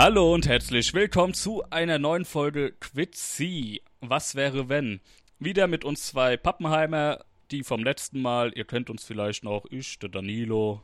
Hallo und herzlich willkommen zu einer neuen Folge Quitzy. Was wäre wenn? Wieder mit uns zwei Pappenheimer, die vom letzten Mal, ihr kennt uns vielleicht noch, ich, der Danilo,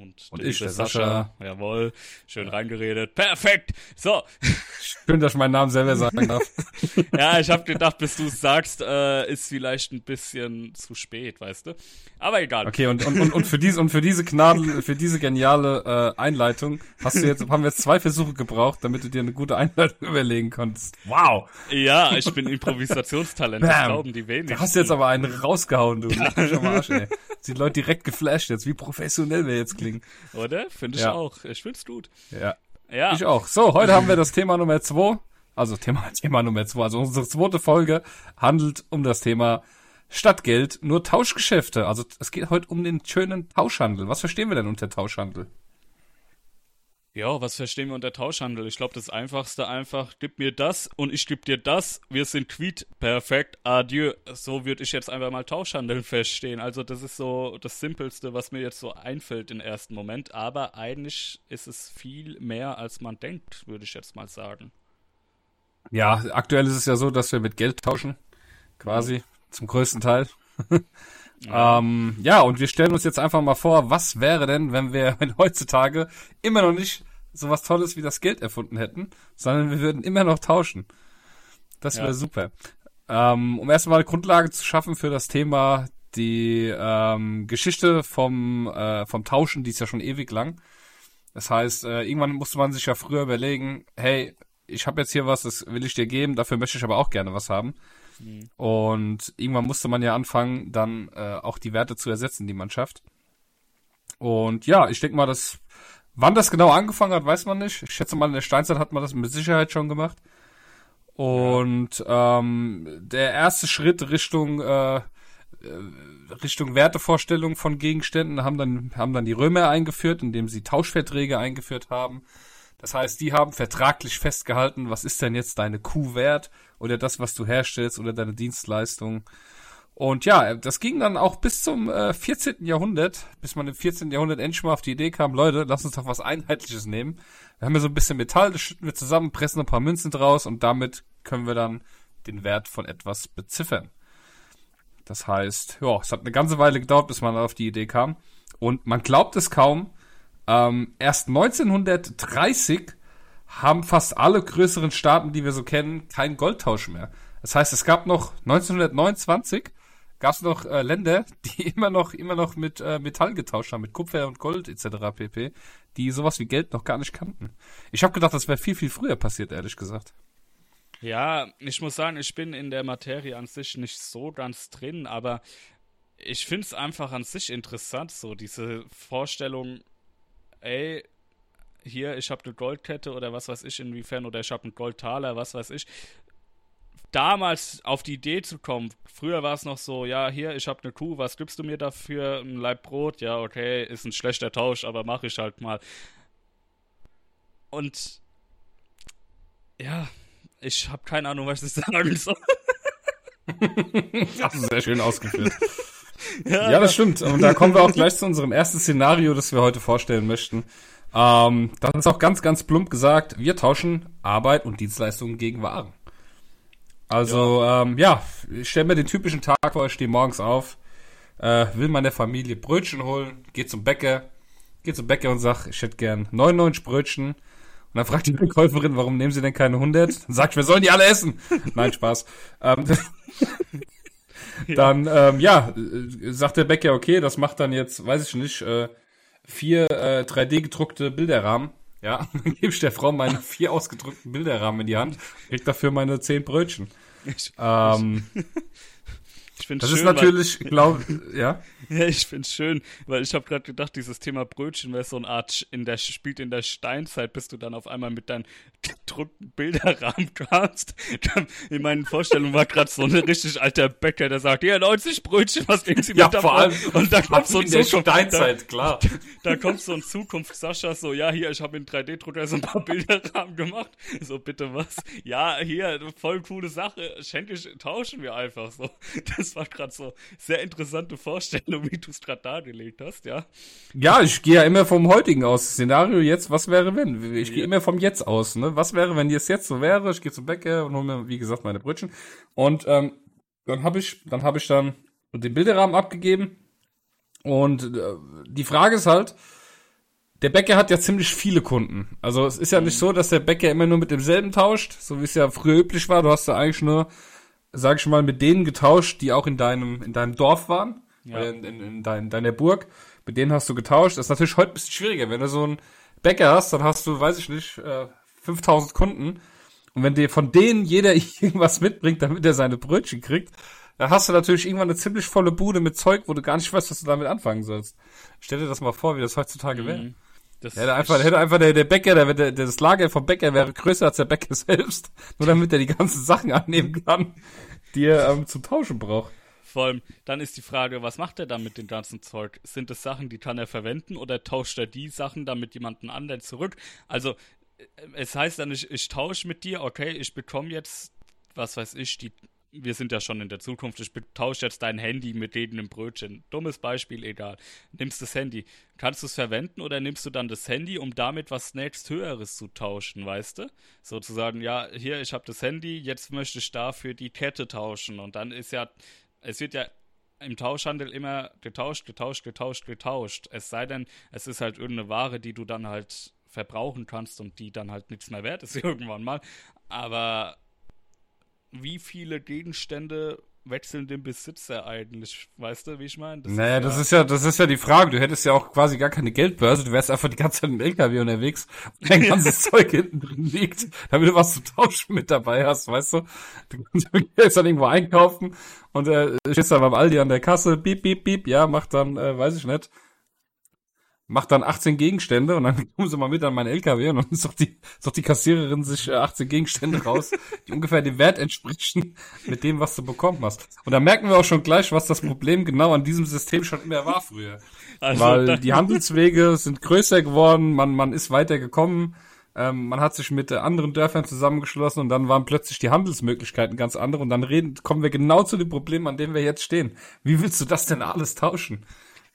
und, und ich, der Sascha. Sascha. Jawohl, schön ja. reingeredet. Perfekt. So. Schön, dass ich meinen Namen selber sagen darf. ja, ich habe gedacht, bis du es sagst, äh, ist vielleicht ein bisschen zu spät, weißt du. Aber egal. Okay, und, und, und, und für diese und für diese Gnadel, für diese geniale äh, Einleitung hast du jetzt haben wir jetzt zwei Versuche gebraucht, damit du dir eine gute Einleitung überlegen konntest. Wow. Ja, ich bin Improvisationstalent. Das glauben die wenigsten. Da hast du jetzt aber einen rausgehauen, du. Schon mal Arsch, ey. Die Leute direkt geflasht jetzt, wie professionell wir jetzt klingen. Oder? Finde ich ja. auch. Ich find's gut. Ja. Ja. Ich auch. So, heute haben wir das Thema Nummer zwei. Also Thema, Thema Nummer zwei. Also unsere zweite Folge handelt um das Thema Stadtgeld, nur Tauschgeschäfte. Also es geht heute um den schönen Tauschhandel. Was verstehen wir denn unter Tauschhandel? Ja, was verstehen wir unter Tauschhandel? Ich glaube, das Einfachste einfach, gib mir das und ich geb dir das. Wir sind quiet. Perfekt. Adieu. So würde ich jetzt einfach mal Tauschhandel verstehen. Also das ist so das Simpelste, was mir jetzt so einfällt im ersten Moment. Aber eigentlich ist es viel mehr, als man denkt, würde ich jetzt mal sagen. Ja, aktuell ist es ja so, dass wir mit Geld tauschen. Quasi. Mhm. Zum größten Teil. Ja. Ähm, ja, und wir stellen uns jetzt einfach mal vor, was wäre denn, wenn wir wenn heutzutage immer noch nicht sowas Tolles wie das Geld erfunden hätten, sondern wir würden immer noch tauschen. Das wäre ja. super. Ähm, um erstmal eine Grundlage zu schaffen für das Thema die ähm, Geschichte vom, äh, vom Tauschen, die ist ja schon ewig lang. Das heißt, äh, irgendwann musste man sich ja früher überlegen, hey, ich habe jetzt hier was, das will ich dir geben, dafür möchte ich aber auch gerne was haben. Mhm. Und irgendwann musste man ja anfangen, dann äh, auch die Werte zu ersetzen, die man schafft. Und ja, ich denke mal, dass wann das genau angefangen hat, weiß man nicht. Ich schätze mal, in der Steinzeit hat man das mit Sicherheit schon gemacht. Und ähm, der erste Schritt Richtung äh, äh Richtung Wertevorstellung von Gegenständen haben dann haben dann die Römer eingeführt, indem sie Tauschverträge eingeführt haben. Das heißt, die haben vertraglich festgehalten, was ist denn jetzt deine Kuh wert oder das, was du herstellst oder deine Dienstleistung. Und ja, das ging dann auch bis zum äh, 14. Jahrhundert, bis man im 14. Jahrhundert endlich mal auf die Idee kam, Leute, lass uns doch was Einheitliches nehmen. Wir haben ja so ein bisschen Metall, das schütten wir zusammen, pressen ein paar Münzen draus und damit können wir dann den Wert von etwas beziffern. Das heißt, ja, es hat eine ganze Weile gedauert, bis man auf die Idee kam. Und man glaubt es kaum, ähm, erst 1930 haben fast alle größeren Staaten, die wir so kennen, keinen Goldtausch mehr. Das heißt, es gab noch 1929 gab es noch äh, Länder, die immer noch immer noch mit äh, Metall getauscht haben, mit Kupfer und Gold etc. pp, die sowas wie Geld noch gar nicht kannten. Ich habe gedacht, das wäre viel viel früher passiert, ehrlich gesagt. Ja, ich muss sagen, ich bin in der Materie an sich nicht so ganz drin, aber ich finde es einfach an sich interessant, so diese Vorstellung, ey, hier, ich habe eine Goldkette oder was weiß ich inwiefern, oder ich habe einen Goldtaler, was weiß ich. Damals auf die Idee zu kommen, früher war es noch so, ja, hier, ich habe eine Kuh, was gibst du mir dafür? Ein Leib Brot, ja, okay, ist ein schlechter Tausch, aber mache ich halt mal. Und ja, ich habe keine Ahnung, was ich sagen soll. das ist sehr schön ausgeführt. Ja, ja, das stimmt. Und da kommen wir auch gleich zu unserem ersten Szenario, das wir heute vorstellen möchten. Ähm, das ist auch ganz, ganz plump gesagt, wir tauschen Arbeit und Dienstleistungen gegen Waren. Also, ja, ähm, ja ich stelle mir den typischen Tag vor, ich stehe morgens auf, äh, will meiner Familie Brötchen holen, gehe zum Bäcker, gehe zum Bäcker und sag, ich hätte gern 99 Brötchen. Und dann fragt die Verkäuferin, warum nehmen sie denn keine 100? Dann sagt, wir sollen die alle essen. Nein, Spaß. Ähm, dann, ähm, ja, äh, sagt der Bäcker, okay, das macht dann jetzt, weiß ich nicht, äh, vier äh, 3D gedruckte Bilderrahmen. Ja, dann gebe ich der Frau meine vier ausgedruckten Bilderrahmen in die Hand, krieg dafür meine zehn Brötchen. Ähm, finde das schön, ist natürlich, glaube ja. Ja, ich find's schön, weil ich habe gerade gedacht, dieses Thema Brötchen wäre so eine Art in der spielt in der Steinzeit, bis du dann auf einmal mit deinen gedruckten Bilderrahmen kamst. In meinen Vorstellungen war gerade so ein richtig alter Bäcker, der sagt, ja 90 Brötchen, was nehmen Sie mit ja, vor allem und dann kommt so ein Zukunft, Steinzeit, da, klar. Da, kommt so ein Zukunft Sascha so, ja hier, ich habe in 3D-Drucker so ein paar Bilderrahmen gemacht. So bitte was? Ja hier, voll coole Sache, schenke ich, tauschen wir einfach so. Das war gerade so sehr interessante Vorstellung, wie du es gerade dargelegt hast, ja. Ja, ich gehe ja immer vom heutigen aus. Szenario jetzt, was wäre wenn? Ich gehe immer vom Jetzt aus, ne? Was wäre, wenn es jetzt so wäre? Ich gehe zum Bäcker und hole mir, wie gesagt, meine Brötchen. Und ähm, dann habe ich, dann habe ich dann den Bilderrahmen abgegeben. Und äh, die Frage ist halt, der Bäcker hat ja ziemlich viele Kunden. Also es ist ja nicht so, dass der Bäcker immer nur mit demselben tauscht, so wie es ja früher üblich war. Du hast ja eigentlich nur, sag ich mal, mit denen getauscht, die auch in deinem, in deinem Dorf waren, ja. in, in, in, dein, deiner Burg. Mit denen hast du getauscht. Das ist natürlich heute ein bisschen schwieriger. Wenn du so einen Bäcker hast, dann hast du, weiß ich nicht, 5000 äh, Kunden. Und wenn dir von denen jeder irgendwas mitbringt, damit er seine Brötchen kriegt, dann hast du natürlich irgendwann eine ziemlich volle Bude mit Zeug, wo du gar nicht weißt, was du damit anfangen sollst. Stell dir das mal vor, wie das heutzutage mhm. wäre. Das hätte einfach, hätte einfach der, der Bäcker, der, der, das Lager vom Bäcker wäre größer als der Bäcker selbst. Nur damit er die ganzen Sachen annehmen kann, die er ähm, zum Tauschen braucht. Vor allem, dann ist die Frage, was macht er dann mit dem ganzen Zeug? Sind es Sachen, die kann er verwenden oder tauscht er die Sachen dann mit jemandem anderen zurück? Also, äh, es heißt dann, ich, ich tausche mit dir, okay, ich bekomme jetzt, was weiß ich, die wir sind ja schon in der Zukunft, ich tausche jetzt dein Handy mit im Brötchen. Dummes Beispiel, egal. Nimmst das Handy. Kannst du es verwenden oder nimmst du dann das Handy, um damit was nächsthöheres zu tauschen, weißt du? Sozusagen, ja, hier, ich habe das Handy, jetzt möchte ich dafür die Kette tauschen. Und dann ist ja, es wird ja im Tauschhandel immer getauscht, getauscht, getauscht, getauscht. Es sei denn, es ist halt irgendeine Ware, die du dann halt verbrauchen kannst und die dann halt nichts mehr wert ist irgendwann mal. Aber wie viele Gegenstände wechseln den Besitzer eigentlich? Weißt du, wie ich meine? naja, ist das ist ja, das ist ja die Frage. Du hättest ja auch quasi gar keine Geldbörse. Du wärst einfach die ganze Zeit im LKW unterwegs, wo dein ganzes Zeug hinten drin liegt, damit du was zu tauschen mit dabei hast, weißt du? Du gehst dann irgendwo einkaufen und äh, stehst dann beim Aldi an der Kasse, piep, piep, piep, ja, macht dann, äh, weiß ich nicht, macht dann 18 Gegenstände und dann kommen sie mal mit an meinen LKW und dann doch die, doch die Kassiererin sich 18 äh, Gegenstände raus, die ungefähr dem Wert entsprechen mit dem, was du bekommen hast. Und da merken wir auch schon gleich, was das Problem genau an diesem System schon immer war früher. Also, Weil die Handelswege sind größer geworden, man, man ist weiter gekommen, ähm, man hat sich mit anderen Dörfern zusammengeschlossen und dann waren plötzlich die Handelsmöglichkeiten ganz andere und dann reden, kommen wir genau zu dem Problem, an dem wir jetzt stehen. Wie willst du das denn alles tauschen?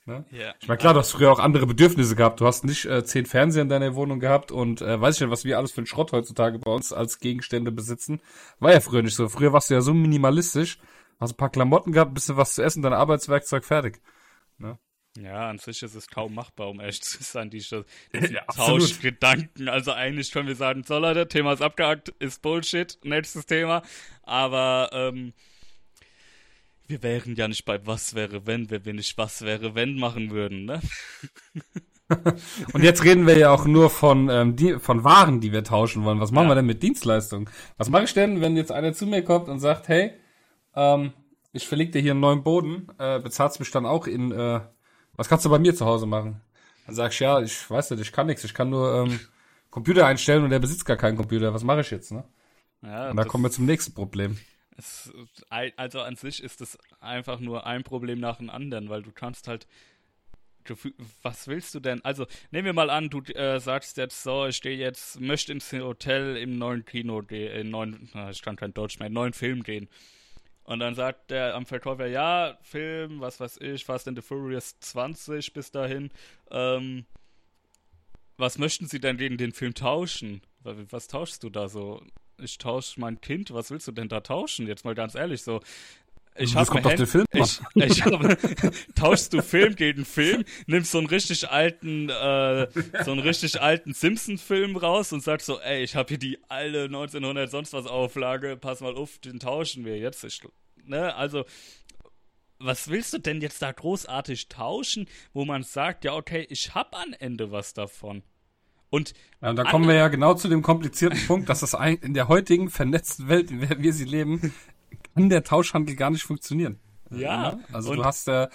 Ne? Ja. Ich meine, klar, du hast früher auch andere Bedürfnisse gehabt. Du hast nicht äh, zehn Fernseher in deiner Wohnung gehabt und äh, weiß ich nicht, was wir alles für einen Schrott heutzutage bei uns als Gegenstände besitzen. War ja früher nicht so. Früher warst du ja so minimalistisch. Hast ein paar Klamotten gehabt, bisschen was zu essen, dein Arbeitswerkzeug fertig. Ne? Ja, an sich ist es kaum machbar, um ehrlich zu sein, diese ja, Tauschgedanken. Also eigentlich können wir sagen, so Leute, Thema ist abgehakt, ist Bullshit, nächstes Thema. Aber ähm, wir wären ja nicht bei Was wäre wenn, wenn wir nicht Was wäre wenn machen würden, ne? Und jetzt reden wir ja auch nur von, ähm, die, von Waren, die wir tauschen wollen. Was machen ja. wir denn mit Dienstleistungen? Was mache ich denn, wenn jetzt einer zu mir kommt und sagt, hey, ähm, ich verleg dir hier einen neuen Boden, äh, bezahlst mich dann auch in, äh, was kannst du bei mir zu Hause machen? Dann sagst du, ja, ich weiß nicht, ich kann nichts, ich kann nur ähm, Computer einstellen und der besitzt gar keinen Computer. Was mache ich jetzt, ne? Ja, und da kommen wir zum nächsten Problem. Es, also an sich ist es einfach nur ein Problem nach dem anderen, weil du kannst halt. Du, was willst du denn? Also, nehmen wir mal an, du äh, sagst jetzt so, ich stehe jetzt, möchte ins Hotel im neuen Kino gehen, in neuen, ich kann kein Deutsch mehr, neuen Film gehen. Und dann sagt der am Verkäufer, ja, Film, was weiß ich, Fast and the Furious 20 bis dahin. Ähm, was möchten Sie denn gegen den Film tauschen? Was tauschst du da so? Ich tausche mein Kind, was willst du denn da tauschen? Jetzt mal ganz ehrlich, so. Ich habe kommt den Film ich, ich hab, tauschst du Film gegen Film, nimmst so einen richtig alten, äh, so einen richtig alten Simpson-Film raus und sagst so, ey, ich habe hier die alte 1900 sonst was Auflage, pass mal auf, den tauschen wir jetzt. Ich, ne, also was willst du denn jetzt da großartig tauschen, wo man sagt, ja, okay, ich hab am Ende was davon. Und ja, da kommen wir ja genau zu dem komplizierten Punkt, dass das in der heutigen vernetzten Welt, in der wir sie leben, kann der Tauschhandel gar nicht funktionieren. Ja. Also du hast ja,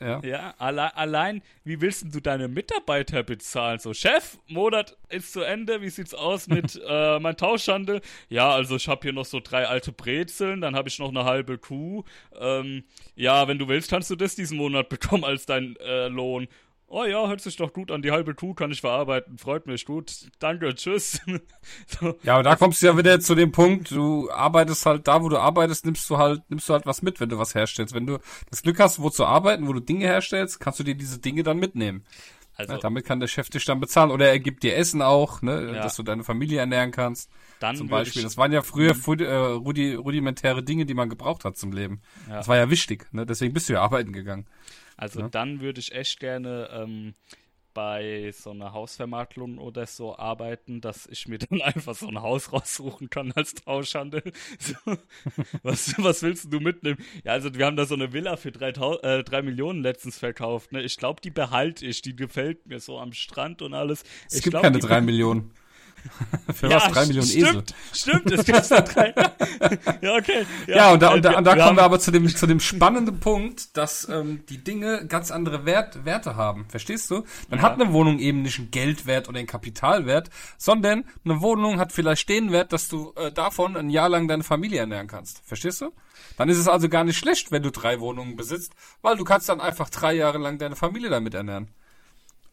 ja. Ja, allein, allein, wie willst du deine Mitarbeiter bezahlen? So, Chef, Monat ist zu Ende, wie sieht's aus mit äh, meinem Tauschhandel? Ja, also ich habe hier noch so drei alte Brezeln, dann habe ich noch eine halbe Kuh. Ähm, ja, wenn du willst, kannst du das diesen Monat bekommen als dein äh, Lohn. Oh ja, hört sich doch gut an, die halbe Kuh kann ich verarbeiten, freut mich gut, danke, tschüss. so. Ja, aber da kommst du ja wieder zu dem Punkt, du arbeitest halt da, wo du arbeitest, nimmst du halt, nimmst du halt was mit, wenn du was herstellst. Wenn du das Glück hast, wo zu arbeiten, wo du Dinge herstellst, kannst du dir diese Dinge dann mitnehmen. Also, ja, damit kann der Chef dich dann bezahlen. Oder er gibt dir Essen auch, ne, ja. dass du deine Familie ernähren kannst. Dann zum Beispiel. das waren ja früher mhm. äh, rudi rudimentäre Dinge, die man gebraucht hat zum Leben. Ja. Das war ja wichtig, ne? Deswegen bist du ja arbeiten gegangen. Also ja. dann würde ich echt gerne ähm, bei so einer Hausvermarktung oder so arbeiten, dass ich mir dann einfach so ein Haus raussuchen kann als Tauschhandel. So, was, was willst du mitnehmen? Ja, also wir haben da so eine Villa für drei, äh, drei Millionen letztens verkauft. Ne? Ich glaube, die behalte ich. Die gefällt mir so am Strand und alles. Es ich gibt glaub, keine drei Millionen. Für ja, was? Drei Millionen stimmt, Esel. Stimmt, es gibt da drei. ja, okay. Ja, ja und da, und da, und da kommen wir aber zu dem, zu dem spannenden Punkt, dass ähm, die Dinge ganz andere Wert, Werte haben. Verstehst du? Dann ja. hat eine Wohnung eben nicht einen Geldwert oder einen Kapitalwert, sondern eine Wohnung hat vielleicht den Wert, dass du äh, davon ein Jahr lang deine Familie ernähren kannst. Verstehst du? Dann ist es also gar nicht schlecht, wenn du drei Wohnungen besitzt, weil du kannst dann einfach drei Jahre lang deine Familie damit ernähren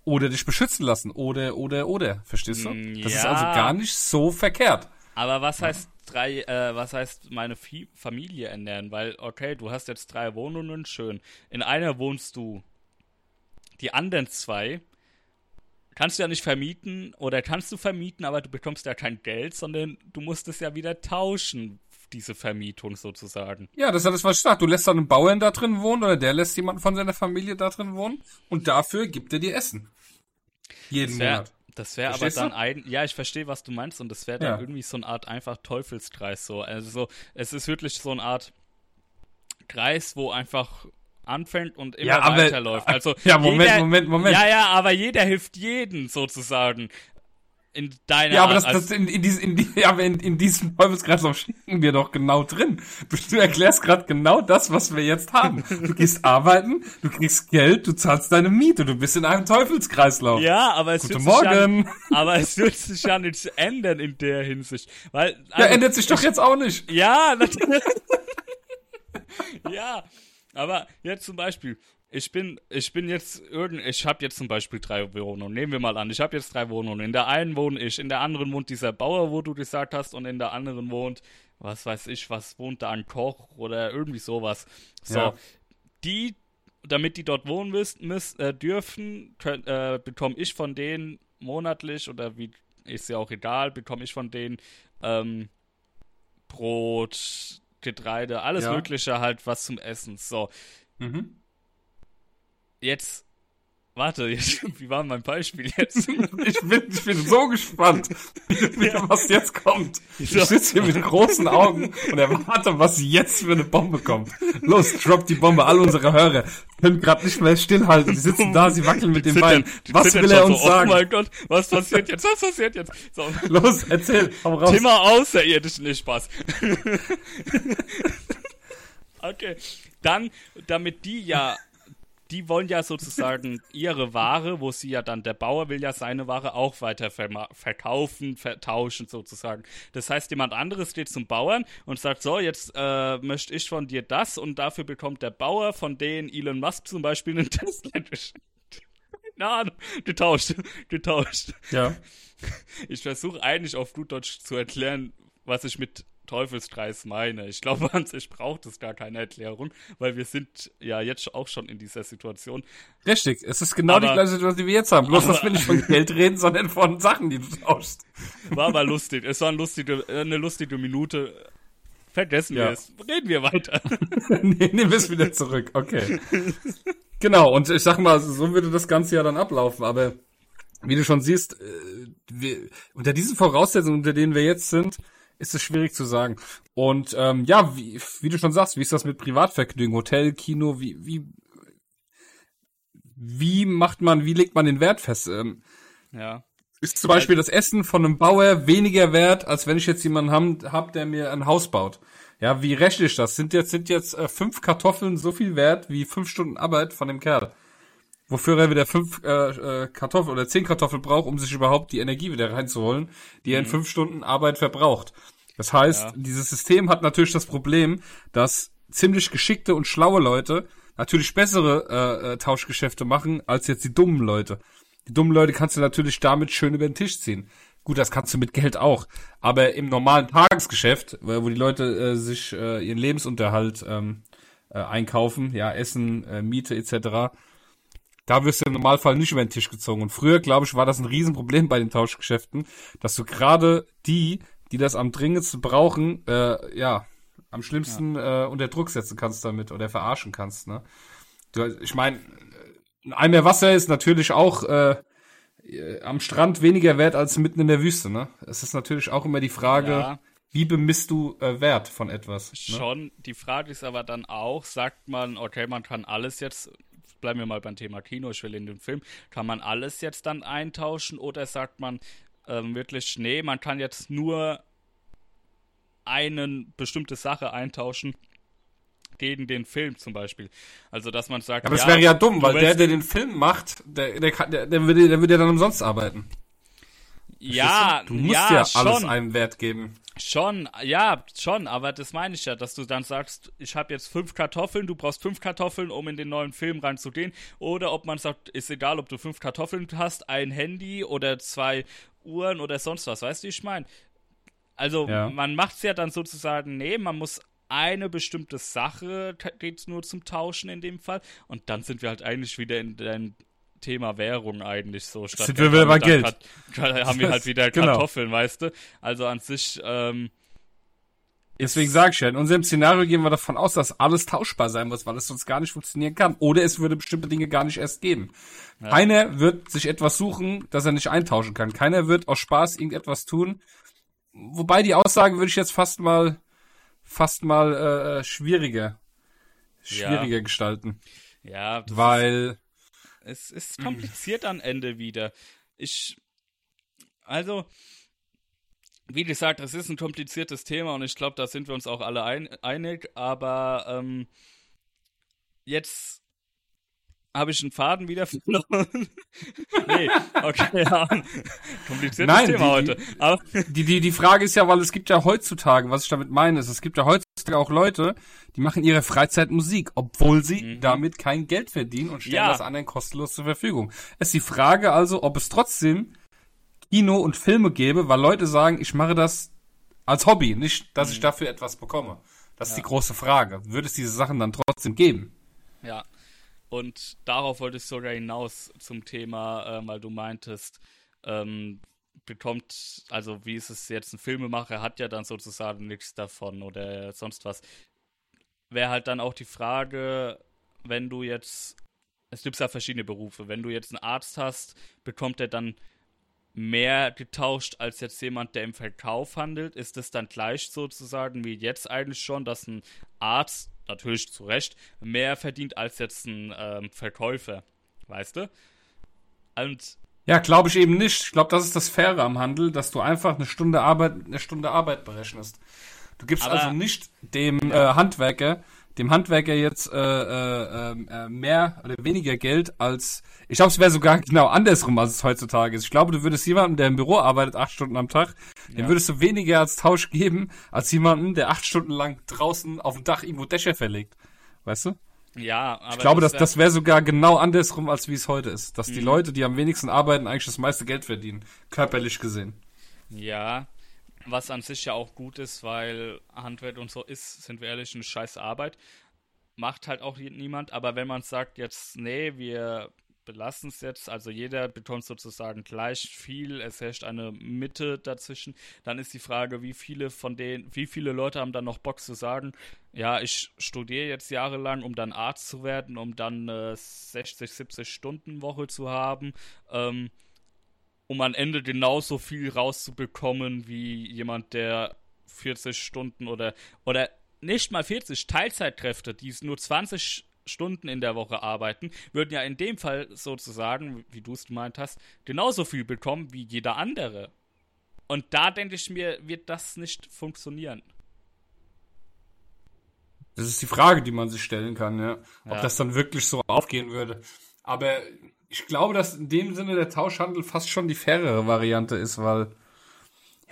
oder dich beschützen lassen oder oder oder verstehst du? Mm, das ja. ist also gar nicht so verkehrt. Aber was heißt drei? Äh, was heißt meine Fi Familie ernähren? Weil okay, du hast jetzt drei Wohnungen, schön. In einer wohnst du. Die anderen zwei kannst du ja nicht vermieten oder kannst du vermieten, aber du bekommst ja kein Geld, sondern du musst es ja wieder tauschen, diese Vermietung sozusagen. Ja, das hat es was stark. Du lässt dann einen Bauern da drin wohnen oder der lässt jemanden von seiner Familie da drin wohnen und dafür gibt er dir Essen. Jeden das wär, Monat. Das wäre aber dann ein, ja, ich verstehe, was du meinst und das wäre dann ja. irgendwie so eine Art einfach Teufelskreis so. Also so, es ist wirklich so eine Art Kreis, wo einfach anfängt und immer ja, aber, weiterläuft. Also ja, Moment, jeder, Moment, Moment. Ja, ja, aber jeder hilft jeden sozusagen in deiner Ja, aber das, das in, in, dies, in, die, ja, aber in, in diesem Teufelskreislauf stecken wir doch genau drin. Du, erklärst gerade genau das, was wir jetzt haben. Du gehst arbeiten, du kriegst Geld, du zahlst deine Miete, du bist in einem Teufelskreislauf. Ja, aber es Guten wird Morgen. Sich ja, aber es wird sich ja nicht ändern in der Hinsicht, weil also, Ja, ändert sich doch jetzt auch nicht. Ja, natürlich. ja, aber jetzt zum Beispiel, ich bin, ich bin jetzt irgend, ich habe jetzt zum Beispiel drei Wohnungen. Nehmen wir mal an, ich habe jetzt drei Wohnungen. In der einen wohne ich, in der anderen wohnt dieser Bauer, wo du gesagt hast, und in der anderen wohnt, was weiß ich, was wohnt da ein Koch oder irgendwie sowas. So, ja. die, damit die dort wohnen müssen, müssen äh, dürfen, äh, bekomme ich von denen monatlich oder wie ist ja auch egal, bekomme ich von denen ähm, Brot, Getreide, alles ja. Mögliche halt was zum Essen. So. Mhm jetzt. Warte, jetzt, wie war mein Beispiel jetzt? Ich bin, ich bin so gespannt, ja. was jetzt kommt. Ich sitze hier mit großen Augen und erwarte, was jetzt für eine Bombe kommt. Los, drop die Bombe. All unsere Hörer können gerade nicht mehr stillhalten. Die sitzen da, sie wackeln mit dem Bein. Was will er uns so, oh sagen? Oh mein Gott, was passiert jetzt? Was passiert jetzt? So. Los, erzähl, hau raus. Thema außerirdischen, nicht Spaß. okay, dann, damit die ja die wollen ja sozusagen ihre Ware, wo sie ja dann, der Bauer will ja seine Ware auch weiter verkaufen, vertauschen sozusagen. Das heißt, jemand anderes steht zum Bauern und sagt, so, jetzt äh, möchte ich von dir das und dafür bekommt der Bauer von denen Elon Musk zum Beispiel einen Tesla Na, getauscht, getauscht. Ja. Ich versuche eigentlich auf gut Deutsch zu erklären, was ich mit Teufelskreis meine. Ich glaube, an sich braucht es gar keine Erklärung, weil wir sind ja jetzt auch schon in dieser Situation. Richtig, es ist genau aber, die gleiche Situation, die wir jetzt haben. Bloß, aber, dass wir nicht von Geld reden, sondern von Sachen, die du tauschst. War aber lustig. Es war eine lustige, eine lustige Minute. Vergessen ja. wir es. Reden wir weiter. nee, nehmen wir es wieder zurück. Okay. genau, und ich sag mal, so würde das Ganze ja dann ablaufen, aber wie du schon siehst, äh, wir, unter diesen Voraussetzungen, unter denen wir jetzt sind, ist es schwierig zu sagen. Und ähm, ja, wie, wie du schon sagst, wie ist das mit Privatvergnügen, Hotel, Kino, wie, wie, wie macht man, wie legt man den Wert fest? Ähm, ja. Ist zum Beispiel das Essen von einem Bauer weniger wert, als wenn ich jetzt jemanden hab, hab der mir ein Haus baut? Ja, wie rechne ich das? Sind jetzt, sind jetzt äh, fünf Kartoffeln so viel wert wie fünf Stunden Arbeit von dem Kerl? Wofür er wieder fünf äh, äh, Kartoffeln oder zehn Kartoffeln braucht, um sich überhaupt die Energie wieder reinzuholen, die er in mhm. fünf Stunden Arbeit verbraucht. Das heißt, ja. dieses System hat natürlich das Problem, dass ziemlich geschickte und schlaue Leute natürlich bessere äh, äh, Tauschgeschäfte machen als jetzt die dummen Leute. Die dummen Leute kannst du natürlich damit schön über den Tisch ziehen. Gut, das kannst du mit Geld auch. Aber im normalen Tagesgeschäft, wo die Leute äh, sich äh, ihren Lebensunterhalt ähm, äh, einkaufen, ja, Essen, äh, Miete etc., da wirst du im Normalfall nicht über den Tisch gezogen. Und früher, glaube ich, war das ein Riesenproblem bei den Tauschgeschäften, dass du gerade die, die das am dringendsten brauchen, äh, ja, am schlimmsten ja. äh, unter Druck setzen kannst damit oder verarschen kannst. Ne? Du, ich meine, ein Eimer Wasser ist natürlich auch äh, äh, am Strand weniger wert als mitten in der Wüste, ne? Es ist natürlich auch immer die Frage, ja. wie bemisst du äh, Wert von etwas? Ne? Schon, die Frage ist aber dann auch, sagt man, okay, man kann alles jetzt, bleiben wir mal beim Thema Kino, ich will in den Film, kann man alles jetzt dann eintauschen oder sagt man ähm, wirklich, nee, man kann jetzt nur eine bestimmte Sache eintauschen gegen den Film zum Beispiel. Also, dass man sagt. Aber es ja, wäre ja dumm, weil der, der den Film macht, der, der, kann, der, der, würde, der würde ja dann umsonst arbeiten. Ja, du musst ja, ja alles schon. einem Wert geben. Schon, ja, schon, aber das meine ich ja, dass du dann sagst, ich habe jetzt fünf Kartoffeln, du brauchst fünf Kartoffeln, um in den neuen Film reinzugehen. Oder ob man sagt, ist egal, ob du fünf Kartoffeln hast, ein Handy oder zwei Uhren oder sonst was, weißt du, wie ich meine? Also ja. man macht es ja dann sozusagen, nee, man muss eine bestimmte Sache geht es nur zum Tauschen in dem Fall. Und dann sind wir halt eigentlich wieder in dem Thema Währung eigentlich so. Statt sind wir wieder bei Geld. haben wir halt wieder genau. Kartoffeln, weißt du? Also an sich. Ähm, Deswegen sage ich ja, in unserem Szenario gehen wir davon aus, dass alles tauschbar sein muss, weil es sonst gar nicht funktionieren kann. Oder es würde bestimmte Dinge gar nicht erst geben. Ja. Keiner wird sich etwas suchen, das er nicht eintauschen kann. Keiner wird aus Spaß irgendetwas tun. Wobei die Aussage würde ich jetzt fast mal fast mal äh, äh, schwieriger, schwieriger ja. gestalten. Ja, weil es ist kompliziert am Ende wieder. Ich, also, wie gesagt, es ist ein kompliziertes Thema und ich glaube, da sind wir uns auch alle ein, einig, aber ähm, jetzt habe ich einen Faden wieder verloren? nee, okay, ja. Kompliziertes Nein, Thema die, heute. Aber die, die, die Frage ist ja, weil es gibt ja heutzutage, was ich damit meine, ist, es gibt ja heutzutage auch Leute, die machen ihre Freizeit Musik, obwohl sie mhm. damit kein Geld verdienen und stellen ja. das anderen kostenlos zur Verfügung. Es ist die Frage also, ob es trotzdem Kino und Filme gäbe, weil Leute sagen, ich mache das als Hobby, nicht, dass mhm. ich dafür etwas bekomme. Das ja. ist die große Frage. Würde es diese Sachen dann trotzdem geben? Ja, und darauf wollte ich sogar hinaus zum Thema, äh, weil du meintest, ähm, bekommt, also wie ist es jetzt, ein Filmemacher hat ja dann sozusagen nichts davon oder sonst was. Wäre halt dann auch die Frage, wenn du jetzt, es gibt ja verschiedene Berufe, wenn du jetzt einen Arzt hast, bekommt er dann mehr getauscht als jetzt jemand, der im Verkauf handelt? Ist es dann gleich sozusagen wie jetzt eigentlich schon, dass ein Arzt natürlich zu Recht, mehr verdient als jetzt ein ähm, Verkäufer. Weißt du? Und. Ja, glaube ich eben nicht. Ich glaube, das ist das Faire am Handel, dass du einfach eine Stunde Arbeit, eine Stunde Arbeit berechnest. Du gibst aber, also nicht dem äh, Handwerker dem Handwerker jetzt äh, äh, äh, mehr oder weniger Geld als ich glaube, es wäre sogar genau andersrum, als es heutzutage ist. Ich glaube, du würdest jemanden, der im Büro arbeitet, acht Stunden am Tag, ja. dem würdest du weniger als Tausch geben, als jemanden, der acht Stunden lang draußen auf dem Dach irgendwo Dächer verlegt. Weißt du? Ja, aber. Ich glaube, das, das wäre sogar genau andersrum, als wie es heute ist. Dass die mhm. Leute, die am wenigsten arbeiten, eigentlich das meiste Geld verdienen. Körperlich gesehen. Ja, was an sich ja auch gut ist, weil Handwerk und so ist, sind wir ehrlich, eine scheiß Arbeit. Macht halt auch niemand, aber wenn man sagt jetzt, nee, wir belassen es jetzt, also jeder bekommt sozusagen gleich viel, es herrscht eine Mitte dazwischen, dann ist die Frage, wie viele von denen, wie viele Leute haben dann noch Bock zu sagen, ja, ich studiere jetzt jahrelang, um dann Arzt zu werden, um dann eine 60, 70 Stunden Woche zu haben, ähm, um am Ende genauso viel rauszubekommen wie jemand, der 40 Stunden oder, oder nicht mal 40 Teilzeitkräfte, die nur 20 Stunden in der Woche arbeiten, würden ja in dem Fall sozusagen, wie du es gemeint hast, genauso viel bekommen wie jeder andere. Und da denke ich mir, wird das nicht funktionieren. Das ist die Frage, die man sich stellen kann, ja. Ob ja. das dann wirklich so aufgehen würde. Aber ich glaube, dass in dem Sinne der Tauschhandel fast schon die fairere Variante ist, weil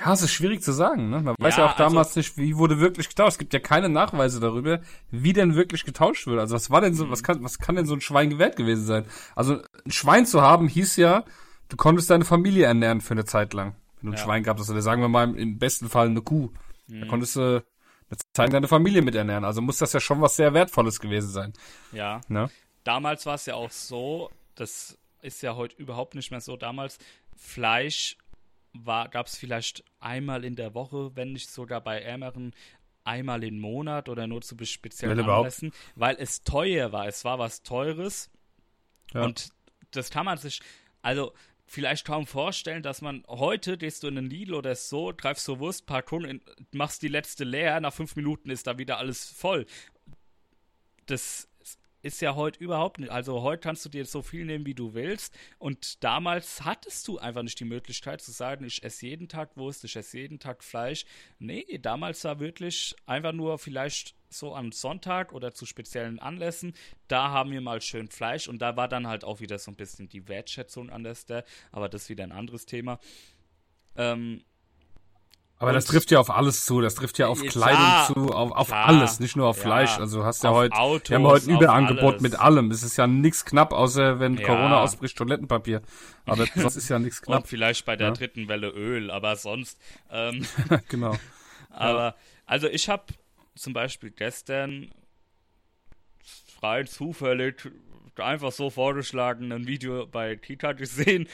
Ja, es ist schwierig zu sagen. Ne? Man weiß ja auch damals also, nicht, wie wurde wirklich getauscht. Es gibt ja keine Nachweise darüber, wie denn wirklich getauscht wird. Also was war denn so, was kann, was kann denn so ein Schwein gewährt gewesen sein? Also ein Schwein zu haben hieß ja, du konntest deine Familie ernähren für eine Zeit lang. Wenn du ein ja. Schwein gehabt hast, oder sagen wir mal im besten Fall eine Kuh. Mhm. Da konntest du eine Zeit lang deine Familie mit ernähren. Also muss das ja schon was sehr Wertvolles gewesen sein. Ja. Ne? Damals war es ja auch so, das ist ja heute überhaupt nicht mehr so. Damals Fleisch gab es vielleicht einmal in der Woche, wenn nicht sogar bei ärmeren einmal im Monat oder nur zu speziellen wenn Anlässen, überhaupt. weil es teuer war. Es war was Teures. Ja. Und das kann man sich, also vielleicht kaum vorstellen, dass man heute gehst du in den Lidl oder so, greifst so Wurstpackung, machst die letzte leer, nach fünf Minuten ist da wieder alles voll. Das ist ja heute überhaupt nicht. Also heute kannst du dir so viel nehmen, wie du willst. Und damals hattest du einfach nicht die Möglichkeit zu sagen, ich esse jeden Tag Wurst, ich esse jeden Tag Fleisch. Nee, damals war wirklich einfach nur vielleicht so am Sonntag oder zu speziellen Anlässen, da haben wir mal schön Fleisch und da war dann halt auch wieder so ein bisschen die Wertschätzung an der Stelle, aber das ist wieder ein anderes Thema. Ähm, aber das trifft ja auf alles zu, das trifft ja auf Kleidung klar, zu, auf, auf alles, nicht nur auf ja, Fleisch. Also du hast ja heute, Autos, wir haben heute ein Überangebot mit allem. Es ist ja nichts knapp, außer wenn ja. Corona ausbricht, Toilettenpapier. Aber das ist ja nichts knapp. Und vielleicht bei der ja. dritten Welle Öl, aber sonst. Ähm, genau. aber, also ich habe zum Beispiel gestern frei zufällig einfach so vorgeschlagen, ein Video bei Kika gesehen,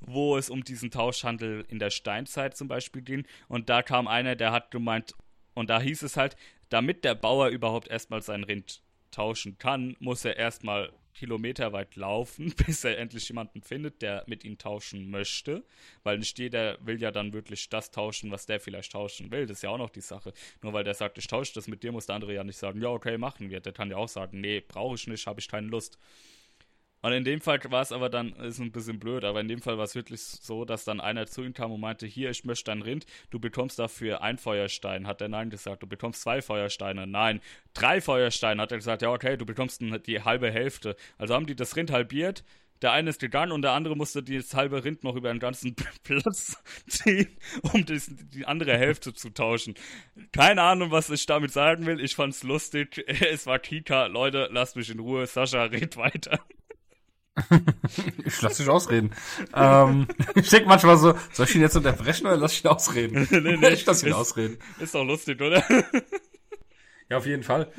wo es um diesen Tauschhandel in der Steinzeit zum Beispiel ging. Und da kam einer, der hat gemeint, und da hieß es halt, damit der Bauer überhaupt erstmal sein Rind tauschen kann, muss er erstmal kilometerweit laufen, bis er endlich jemanden findet, der mit ihm tauschen möchte. Weil nicht jeder will ja dann wirklich das tauschen, was der vielleicht tauschen will. Das ist ja auch noch die Sache. Nur weil der sagt, ich tausche das mit dir, muss der andere ja nicht sagen, ja, okay, machen wir. Der kann ja auch sagen, nee, brauche ich nicht, habe ich keine Lust. Und in dem Fall war es aber dann, ist ein bisschen blöd, aber in dem Fall war es wirklich so, dass dann einer zu ihm kam und meinte, hier, ich möchte dein Rind, du bekommst dafür ein Feuerstein. Hat er nein gesagt, du bekommst zwei Feuersteine. Nein, drei Feuersteine. Hat er gesagt, ja, okay, du bekommst die halbe Hälfte. Also haben die das Rind halbiert, der eine ist gegangen und der andere musste das halbe Rind noch über den ganzen Platz ziehen, um das, die andere Hälfte zu tauschen. Keine Ahnung, was ich damit sagen will. Ich fand's lustig. Es war Kika. Leute, lasst mich in Ruhe. Sascha, red weiter. ich lass dich ausreden. ähm, ich denke manchmal so, soll ich ihn jetzt unterbrechen oder lass ich ihn ausreden? nee, nee, ich lass ihn ist, ausreden. Ist doch lustig, oder? ja, auf jeden Fall.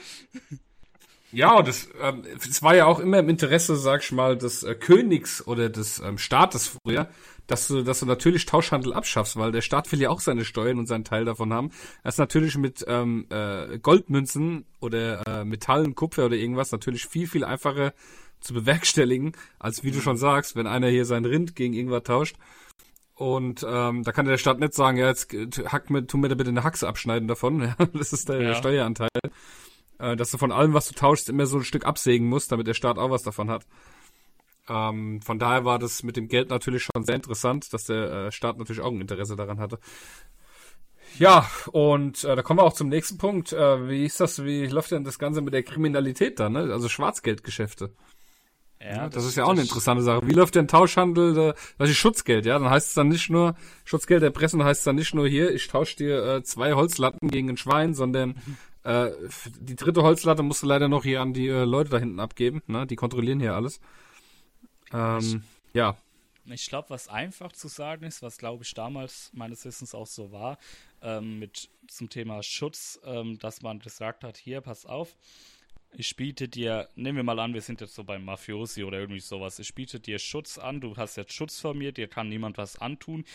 Ja, und das, ähm, es war ja auch immer im Interesse, sag ich mal, des äh, Königs oder des ähm, Staates früher, dass du, dass du natürlich Tauschhandel abschaffst, weil der Staat will ja auch seine Steuern und seinen Teil davon haben. Das ist natürlich mit ähm, äh, Goldmünzen oder äh, Metallen, Kupfer oder irgendwas natürlich viel, viel einfacher zu bewerkstelligen, als wie du mhm. schon sagst, wenn einer hier sein Rind gegen irgendwas tauscht. Und ähm, da kann der Staat nicht sagen, ja, jetzt hack mir, tu mir da bitte eine Haxe abschneiden davon. Ja, das ist der, ja. Steueranteil. Äh, dass du von allem, was du tauschst, immer so ein Stück absägen musst, damit der Staat auch was davon hat. Ähm, von daher war das mit dem Geld natürlich schon sehr interessant, dass der äh, Staat natürlich auch ein Interesse daran hatte. Ja, und äh, da kommen wir auch zum nächsten Punkt. Äh, wie ist das, wie läuft denn das Ganze mit der Kriminalität dann, ne? Also Schwarzgeldgeschäfte. Ja, das, das, ist ja auch eine interessante Sache. Wie läuft denn Tauschhandel, äh, das ist Schutzgeld, ja? Dann heißt es dann nicht nur, Schutzgeld erpressen heißt es dann nicht nur hier, ich tausche dir äh, zwei Holzlatten gegen ein Schwein, sondern äh, die dritte Holzlatte musst du leider noch hier an die äh, Leute da hinten abgeben, ne? Die kontrollieren hier alles. Ähm, ja. Ich glaube, was einfach zu sagen ist, was glaube ich damals meines Wissens auch so war, ähm, mit zum Thema Schutz, ähm, dass man gesagt hat, hier, pass auf, ich biete dir, nehmen wir mal an, wir sind jetzt so beim Mafiosi oder irgendwie sowas, ich biete dir Schutz an, du hast jetzt Schutz vor mir, dir kann niemand was antun,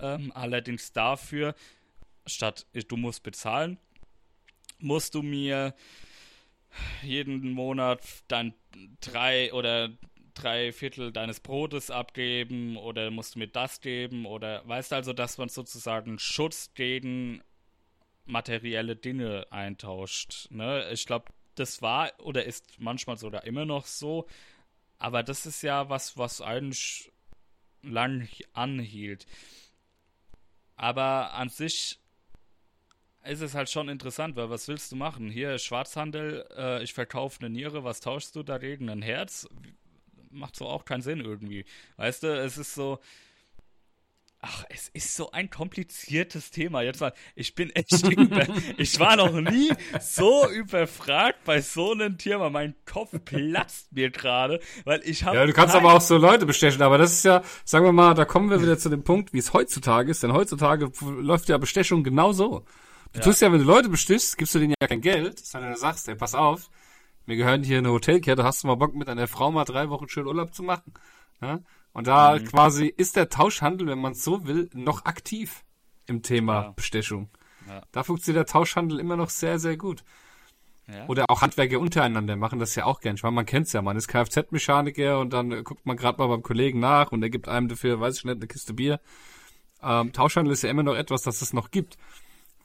ähm, allerdings dafür, statt du musst bezahlen, musst du mir jeden Monat dein drei oder drei Viertel deines Brotes abgeben oder musst du mir das geben oder weißt also, dass man sozusagen Schutz gegen materielle Dinge eintauscht. Ne? Ich glaube, das war oder ist manchmal sogar immer noch so. Aber das ist ja was, was eigentlich lang anhielt. Aber an sich ist es halt schon interessant, weil was willst du machen? Hier Schwarzhandel, äh, ich verkaufe eine Niere, was tauschst du dagegen? Ein Herz? Macht so auch keinen Sinn irgendwie. Weißt du, es ist so. Ach, es ist so ein kompliziertes Thema. Jetzt mal, ich bin echt über, ich war noch nie so überfragt bei so einem Thema. Mein Kopf platzt mir gerade, weil ich habe. Ja, du kannst aber auch so Leute bestechen, aber das ist ja, sagen wir mal, da kommen wir wieder zu dem Punkt, wie es heutzutage ist, denn heutzutage läuft ja Bestechung genau so. Du ja. tust ja, wenn du Leute bestichst, gibst du denen ja kein Geld, sondern du sagst, ey, pass auf, mir gehören hier eine Hotelkette, hast du mal Bock mit einer Frau mal drei Wochen schön Urlaub zu machen? Ja? Und da mhm. quasi ist der Tauschhandel, wenn man es so will, noch aktiv im Thema ja. Bestechung. Ja. Da funktioniert der Tauschhandel immer noch sehr, sehr gut. Ja. Oder auch Handwerker untereinander machen das ja auch gern. Ich meine, man kennt's ja, man ist Kfz-Mechaniker und dann guckt man gerade mal beim Kollegen nach und er gibt einem dafür, weiß ich nicht, eine Kiste Bier. Ähm, Tauschhandel ist ja immer noch etwas, das es noch gibt.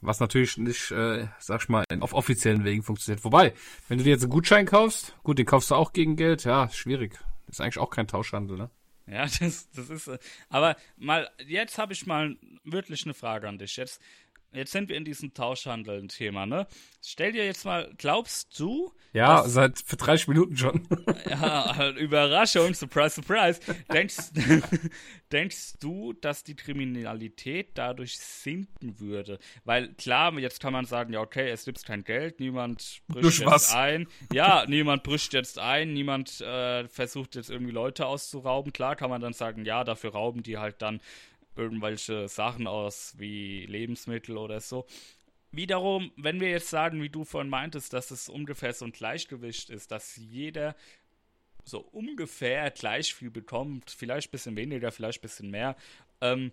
Was natürlich nicht, äh, sag ich mal, auf offiziellen Wegen funktioniert. Wobei, wenn du dir jetzt einen Gutschein kaufst, gut, den kaufst du auch gegen Geld, ja, schwierig. Ist eigentlich auch kein Tauschhandel, ne? Ja, das, das ist. Äh, aber mal, jetzt habe ich mal wirklich eine Frage an dich. Jetzt, jetzt sind wir in diesem Tauschhandel-Thema, ne? Stell dir jetzt mal, glaubst du. Ja, seit für 30 Minuten schon. ja, halt Überraschung, surprise, surprise. Denkst, denkst du, dass die Kriminalität dadurch sinken würde? Weil klar, jetzt kann man sagen, ja, okay, es gibt kein Geld, niemand bricht jetzt ein. Ja, niemand bricht jetzt ein, niemand äh, versucht jetzt irgendwie Leute auszurauben. Klar kann man dann sagen, ja, dafür rauben die halt dann irgendwelche Sachen aus wie Lebensmittel oder so. Wiederum, wenn wir jetzt sagen, wie du vorhin meintest, dass es ungefähr so ein Gleichgewicht ist, dass jeder so ungefähr gleich viel bekommt, vielleicht ein bisschen weniger, vielleicht ein bisschen mehr. Ähm,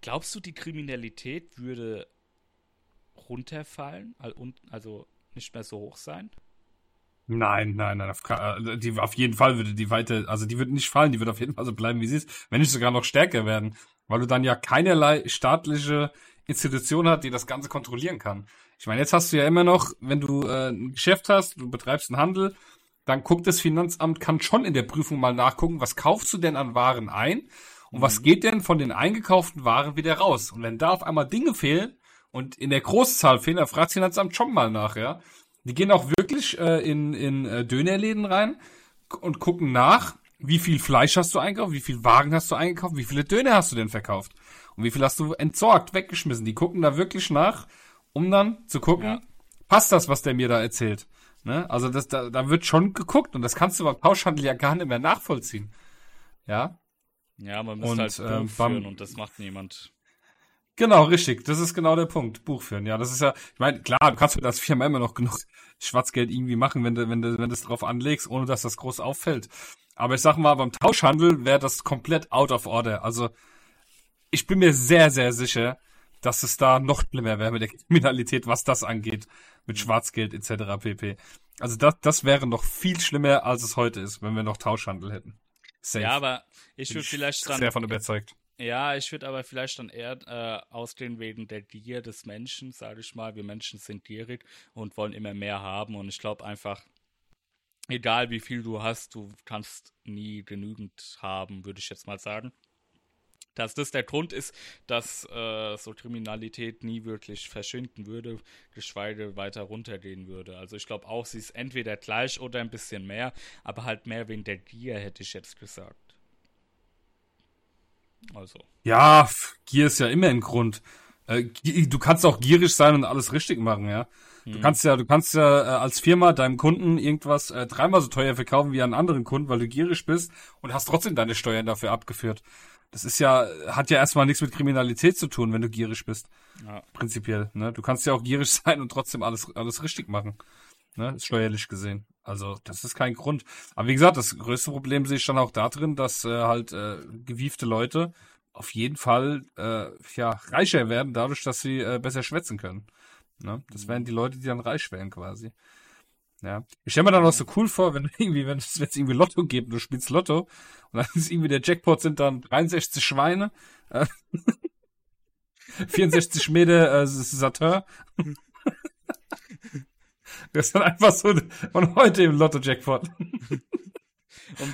glaubst du, die Kriminalität würde runterfallen, also nicht mehr so hoch sein? Nein, nein, nein, auf, äh, die, auf jeden Fall würde die weiter, also die würde nicht fallen, die würde auf jeden Fall so bleiben, wie sie ist, wenn nicht sogar noch stärker werden, weil du dann ja keinerlei staatliche Institution hat, die das Ganze kontrollieren kann. Ich meine, jetzt hast du ja immer noch, wenn du äh, ein Geschäft hast, du betreibst einen Handel, dann guckt das Finanzamt, kann schon in der Prüfung mal nachgucken, was kaufst du denn an Waren ein und mhm. was geht denn von den eingekauften Waren wieder raus. Und wenn da auf einmal Dinge fehlen und in der Großzahl fehlen, dann fragt das Finanzamt schon mal nach, ja. Die gehen auch wirklich äh, in, in äh, Dönerläden rein und gucken nach, wie viel Fleisch hast du eingekauft, wie viel Wagen hast du eingekauft, wie viele Döner hast du denn verkauft und wie viel hast du entsorgt, weggeschmissen. Die gucken da wirklich nach, um dann zu gucken, ja. passt das, was der mir da erzählt. Ne? Also das, da, da wird schon geguckt und das kannst du beim Tauschhandel ja gar nicht mehr nachvollziehen. Ja. Ja, man muss und, halt Buch ähm, führen und das macht niemand. Genau, richtig. Das ist genau der Punkt. Buch führen. Ja, das ist ja, ich meine, klar, du kannst mit als Firma immer noch genug Schwarzgeld irgendwie machen, wenn du, wenn du, wenn du es drauf anlegst, ohne dass das groß auffällt. Aber ich sag mal, beim Tauschhandel wäre das komplett out of order. Also ich bin mir sehr, sehr sicher, dass es da noch schlimmer wäre mit der Kriminalität, was das angeht, mit Schwarzgeld etc. pp. Also das, das wäre noch viel schlimmer, als es heute ist, wenn wir noch Tauschhandel hätten. Safe. Ja, aber ich würde vielleicht dann sehr von überzeugt. Ja, ich würde aber vielleicht dann eher äh, ausgehen wegen der Gier des Menschen, sage ich mal. Wir Menschen sind gierig und wollen immer mehr haben und ich glaube einfach, egal wie viel du hast, du kannst nie genügend haben, würde ich jetzt mal sagen. Dass das der Grund ist, dass äh, so Kriminalität nie wirklich verschwinden würde, geschweige weiter runtergehen würde. Also ich glaube auch, sie ist entweder gleich oder ein bisschen mehr, aber halt mehr wegen der Gier, hätte ich jetzt gesagt. Also. Ja, Gier ist ja immer ein Grund. Äh, du kannst auch gierig sein und alles richtig machen, ja. Du mhm. kannst ja, du kannst ja äh, als Firma deinem Kunden irgendwas äh, dreimal so teuer verkaufen wie an anderen Kunden, weil du gierig bist und hast trotzdem deine Steuern dafür abgeführt. Das ist ja, hat ja erstmal nichts mit Kriminalität zu tun, wenn du gierig bist. Ja. Prinzipiell, ne? Du kannst ja auch gierig sein und trotzdem alles, alles richtig machen. Ne? Steuerlich gesehen. Also, das ist kein Grund. Aber wie gesagt, das größte Problem sehe ich dann auch da drin, dass äh, halt äh, gewiefte Leute auf jeden Fall äh, ja reicher werden, dadurch, dass sie äh, besser schwätzen können. Ne? Das wären die Leute, die dann reich wären quasi. Ja. Ich stelle mir dann auch so cool vor, wenn irgendwie, wenn es irgendwie Lotto gibt, du spielst Lotto und dann ist irgendwie der Jackpot sind dann 63 Schweine, äh, 64 Meter äh, Saturn. das ist dann einfach so von heute im Lotto-Jackpot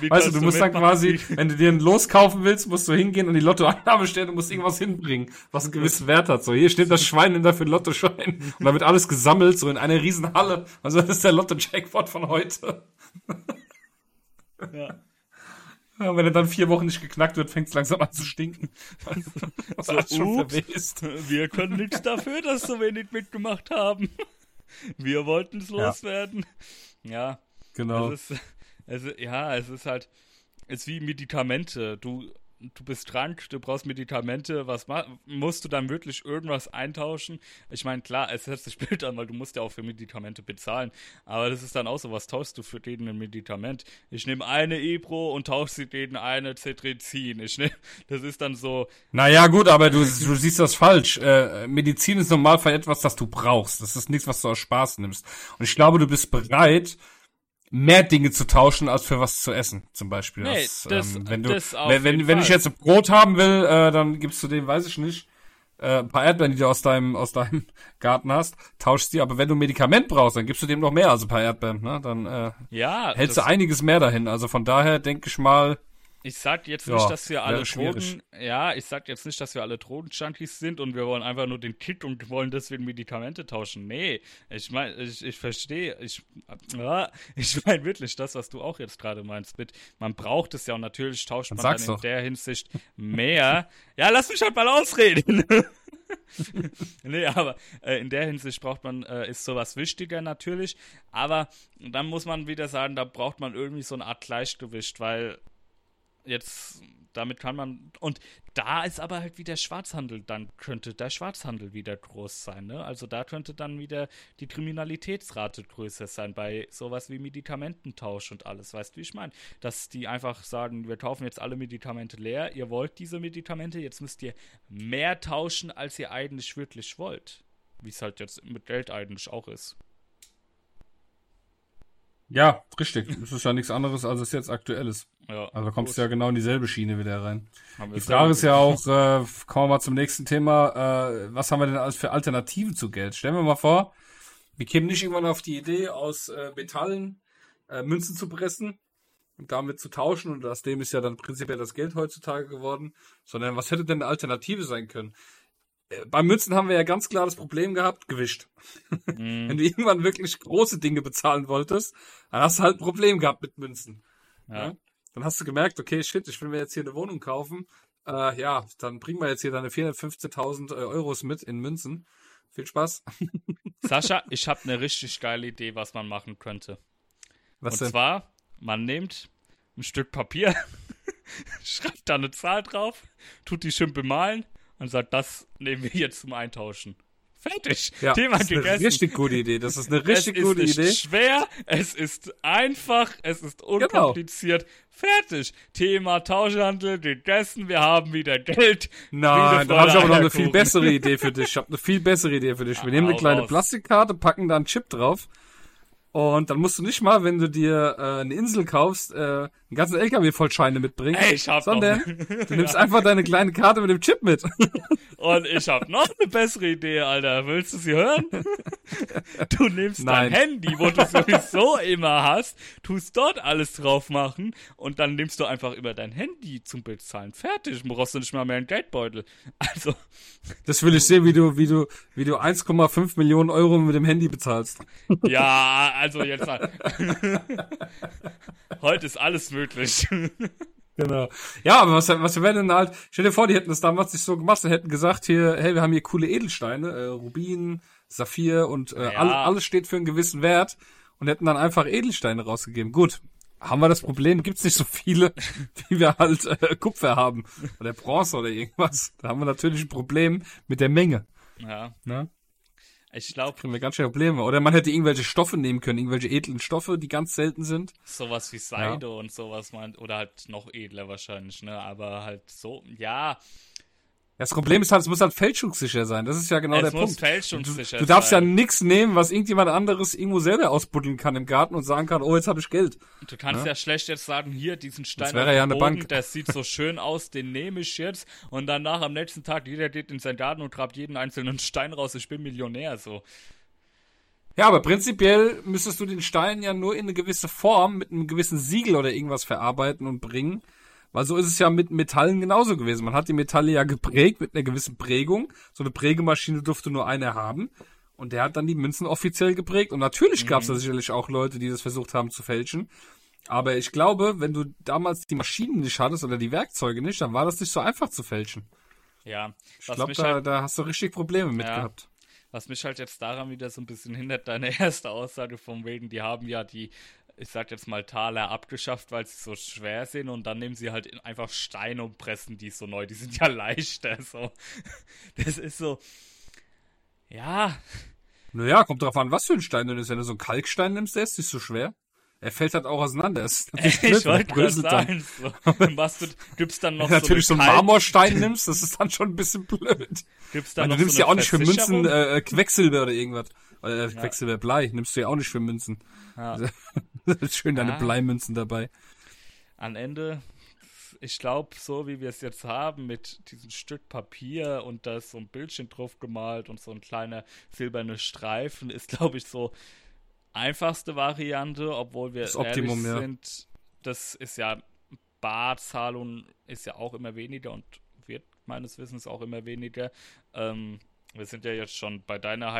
weißt du, du musst dann quasi, wenn du dir ein Los kaufen willst, musst du hingehen und die Lottoeinnahme stellen und musst irgendwas hinbringen, was einen gewissen Wert hat. So, hier steht das Schwein in dafür Lottoschein. Und dann wird alles gesammelt, so in einer riesen Halle. Also das ist der Lotto-Jackpot von heute. ja. Ja, wenn er dann vier Wochen nicht geknackt wird, fängt es langsam an zu stinken. Was so, schon ups, wir können nichts dafür, dass so wenig mitgemacht haben. Wir wollten es loswerden. Ja, genau. Es ist, es, ja, es ist halt, es ist wie Medikamente. Du du bist krank, du brauchst Medikamente, was musst du dann wirklich irgendwas eintauschen? Ich meine, klar, es hört sich blöd an, weil du musst ja auch für Medikamente bezahlen, aber das ist dann auch so, was tauschst du für den ein Medikament? Ich nehme eine Ebro und tausche sie denen eine Cetrizin. Ich nehm, das ist dann so. Naja, gut, aber du, du siehst das falsch. Äh, Medizin ist normal für etwas, das du brauchst. Das ist nichts, was du aus Spaß nimmst. Und ich glaube, du bist bereit, mehr Dinge zu tauschen als für was zu essen, zum Beispiel. Nee, das, das, ähm, wenn du, wenn, wenn, wenn ich jetzt Brot haben will, äh, dann gibst du dem, weiß ich nicht, äh, ein paar Erdbeeren, die du aus deinem, aus deinem Garten hast, tauschst die. Aber wenn du ein Medikament brauchst, dann gibst du dem noch mehr als ein paar Erdbeeren, ne? Dann äh, ja, hältst du einiges mehr dahin. Also von daher denke ich mal, ich sag jetzt nicht, ja, dass wir alle Drogen, ja, ich sag jetzt nicht, dass wir alle Drogenjunkies sind und wir wollen einfach nur den Kick und wollen deswegen Medikamente tauschen. Nee, ich meine, ich, ich verstehe, ich, ja, ich meine wirklich das, was du auch jetzt gerade meinst, mit, man braucht es ja und natürlich tauscht man dann in doch. der Hinsicht mehr. ja, lass mich halt mal ausreden. nee, aber äh, in der Hinsicht braucht man, äh, ist sowas wichtiger natürlich. Aber dann muss man wieder sagen, da braucht man irgendwie so eine Art Gleichgewicht, weil jetzt damit kann man und da ist aber halt wieder Schwarzhandel, dann könnte der Schwarzhandel wieder groß sein, ne? Also da könnte dann wieder die Kriminalitätsrate größer sein bei sowas wie Medikamententausch und alles, weißt du, wie ich meine? Dass die einfach sagen, wir kaufen jetzt alle Medikamente leer, ihr wollt diese Medikamente, jetzt müsst ihr mehr tauschen, als ihr eigentlich wirklich wollt. Wie es halt jetzt mit Geld eigentlich auch ist. Ja, richtig. Das ist ja nichts anderes, als es jetzt aktuell ist. Ja, also kommst du ja genau in dieselbe Schiene wieder rein. Die Frage ist ja auch, äh, kommen wir mal zum nächsten Thema, äh, was haben wir denn alles für Alternativen zu Geld? Stellen wir mal vor, wir kämen nicht irgendwann auf die Idee, aus äh, Metallen äh, Münzen zu pressen und damit zu tauschen und aus dem ist ja dann prinzipiell das Geld heutzutage geworden, sondern was hätte denn eine Alternative sein können? Äh, bei Münzen haben wir ja ganz klar das Problem gehabt, gewischt. Mhm. Wenn du irgendwann wirklich große Dinge bezahlen wolltest, dann hast du halt ein Problem gehabt mit Münzen. Ja. ja? Dann hast du gemerkt, okay, shit, ich will mir jetzt hier eine Wohnung kaufen. Äh, ja, dann bringen wir jetzt hier deine 415.000 äh, Euros mit in Münzen. Viel Spaß. Sascha, ich habe eine richtig geile Idee, was man machen könnte. Was Und denn? zwar, man nimmt ein Stück Papier, schreibt da eine Zahl drauf, tut die schön bemalen und sagt, das nehmen wir jetzt zum Eintauschen. Fertig. Ja, Thema das ist gegessen. eine richtig gute Idee. Das ist eine richtig es gute ist nicht Idee. schwer, es ist einfach, es ist genau. unkompliziert. Genau. Fertig. Thema Tauschhandel gegessen, wir haben wieder Geld. Nein, da habe ich aber noch eine viel bessere Idee für dich. Ich habe eine viel bessere Idee für dich. Wir nehmen eine kleine raus. Plastikkarte, packen da einen Chip drauf und dann musst du nicht mal, wenn du dir äh, eine Insel kaufst, äh, einen ganzen LKW voll Scheine mitbringen. Ey, ich hab sondern du nimmst einfach deine kleine Karte mit dem Chip mit. Und ich hab noch eine bessere Idee, Alter. Willst du sie hören? Du nimmst Nein. dein Handy, wo du sowieso immer hast, tust dort alles drauf machen und dann nimmst du einfach über dein Handy zum Bezahlen. Fertig. Brauchst du nicht mal mehr einen Geldbeutel. Also. Das will ich sehen, wie du, wie du, wie du 1,5 Millionen Euro mit dem Handy bezahlst. Ja, also jetzt. Heute ist alles möglich. Genau. Ja, aber was, was wäre denn halt, stell dir vor, die hätten das damals nicht so gemacht und hätten gesagt hier, hey, wir haben hier coole Edelsteine, äh, Rubin, Saphir und äh, ja. all, alles steht für einen gewissen Wert und hätten dann einfach Edelsteine rausgegeben. Gut, haben wir das Problem, gibt's nicht so viele, wie wir halt äh, Kupfer haben oder Bronze oder irgendwas. Da haben wir natürlich ein Problem mit der Menge. Ja. Ne? Ich glaube. Kriegen wir ganz schön Probleme. Oder man hätte irgendwelche Stoffe nehmen können, irgendwelche edlen Stoffe, die ganz selten sind. Sowas wie Seide ja. und sowas, man, oder halt noch edler wahrscheinlich, ne? Aber halt so, ja. Das Problem ist halt, es muss halt fälschungssicher sein. Das ist ja genau es der muss Punkt. Fälschungssicher du, du darfst sein. ja nichts nehmen, was irgendjemand anderes irgendwo selber ausbuddeln kann im Garten und sagen kann, oh, jetzt habe ich Geld. Du kannst ja? ja? schlecht jetzt sagen, hier, diesen Stein das wäre ja eine Boden, Bank. der sieht so schön aus, den nehme ich jetzt. Und danach am nächsten Tag, jeder geht in seinen Garten und grabt jeden einzelnen Stein raus, ich bin Millionär, so. Ja, aber prinzipiell müsstest du den Stein ja nur in eine gewisse Form mit einem gewissen Siegel oder irgendwas verarbeiten und bringen weil so ist es ja mit Metallen genauso gewesen. Man hat die Metalle ja geprägt mit einer gewissen Prägung. So eine Prägemaschine durfte nur einer haben. Und der hat dann die Münzen offiziell geprägt. Und natürlich gab es da mhm. sicherlich auch Leute, die das versucht haben zu fälschen. Aber ich glaube, wenn du damals die Maschinen nicht hattest oder die Werkzeuge nicht, dann war das nicht so einfach zu fälschen. Ja. Ich glaube, da, halt, da hast du richtig Probleme mit ja, gehabt. Was mich halt jetzt daran wieder so ein bisschen hindert, deine erste Aussage von wegen, die haben ja die, ich sag jetzt mal Taler abgeschafft, weil sie so schwer sind und dann nehmen sie halt einfach Steine und pressen die so neu. Die sind ja leichter, so. Das ist so, ja. Naja, kommt drauf an, was für ein Stein du nimmst. Wenn du so einen Kalkstein nimmst, der ist nicht so schwer. Er fällt halt auch auseinander. Ist ich wollte gerade sagen, so. was du gibst dann noch Wenn so natürlich so einen Marmorstein nimmst, das ist dann schon ein bisschen blöd. Gibt's dann Weil du nimmst so ja auch nicht für Münzen äh, Quecksilber oder irgendwas. Äh. Quecksilber Blei nimmst du ja auch nicht für Münzen. Ja. Schön deine ja. Bleimünzen dabei. Am Ende, ich glaube, so wie wir es jetzt haben, mit diesem Stück Papier und da ist so ein Bildchen drauf gemalt und so ein kleiner silberner Streifen, ist, glaube ich, so einfachste Variante, obwohl wir das Optimum, ehrlich sind. Das ist ja Barzahlung ist ja auch immer weniger und wird meines Wissens auch immer weniger. Ähm, wir sind ja jetzt schon bei deiner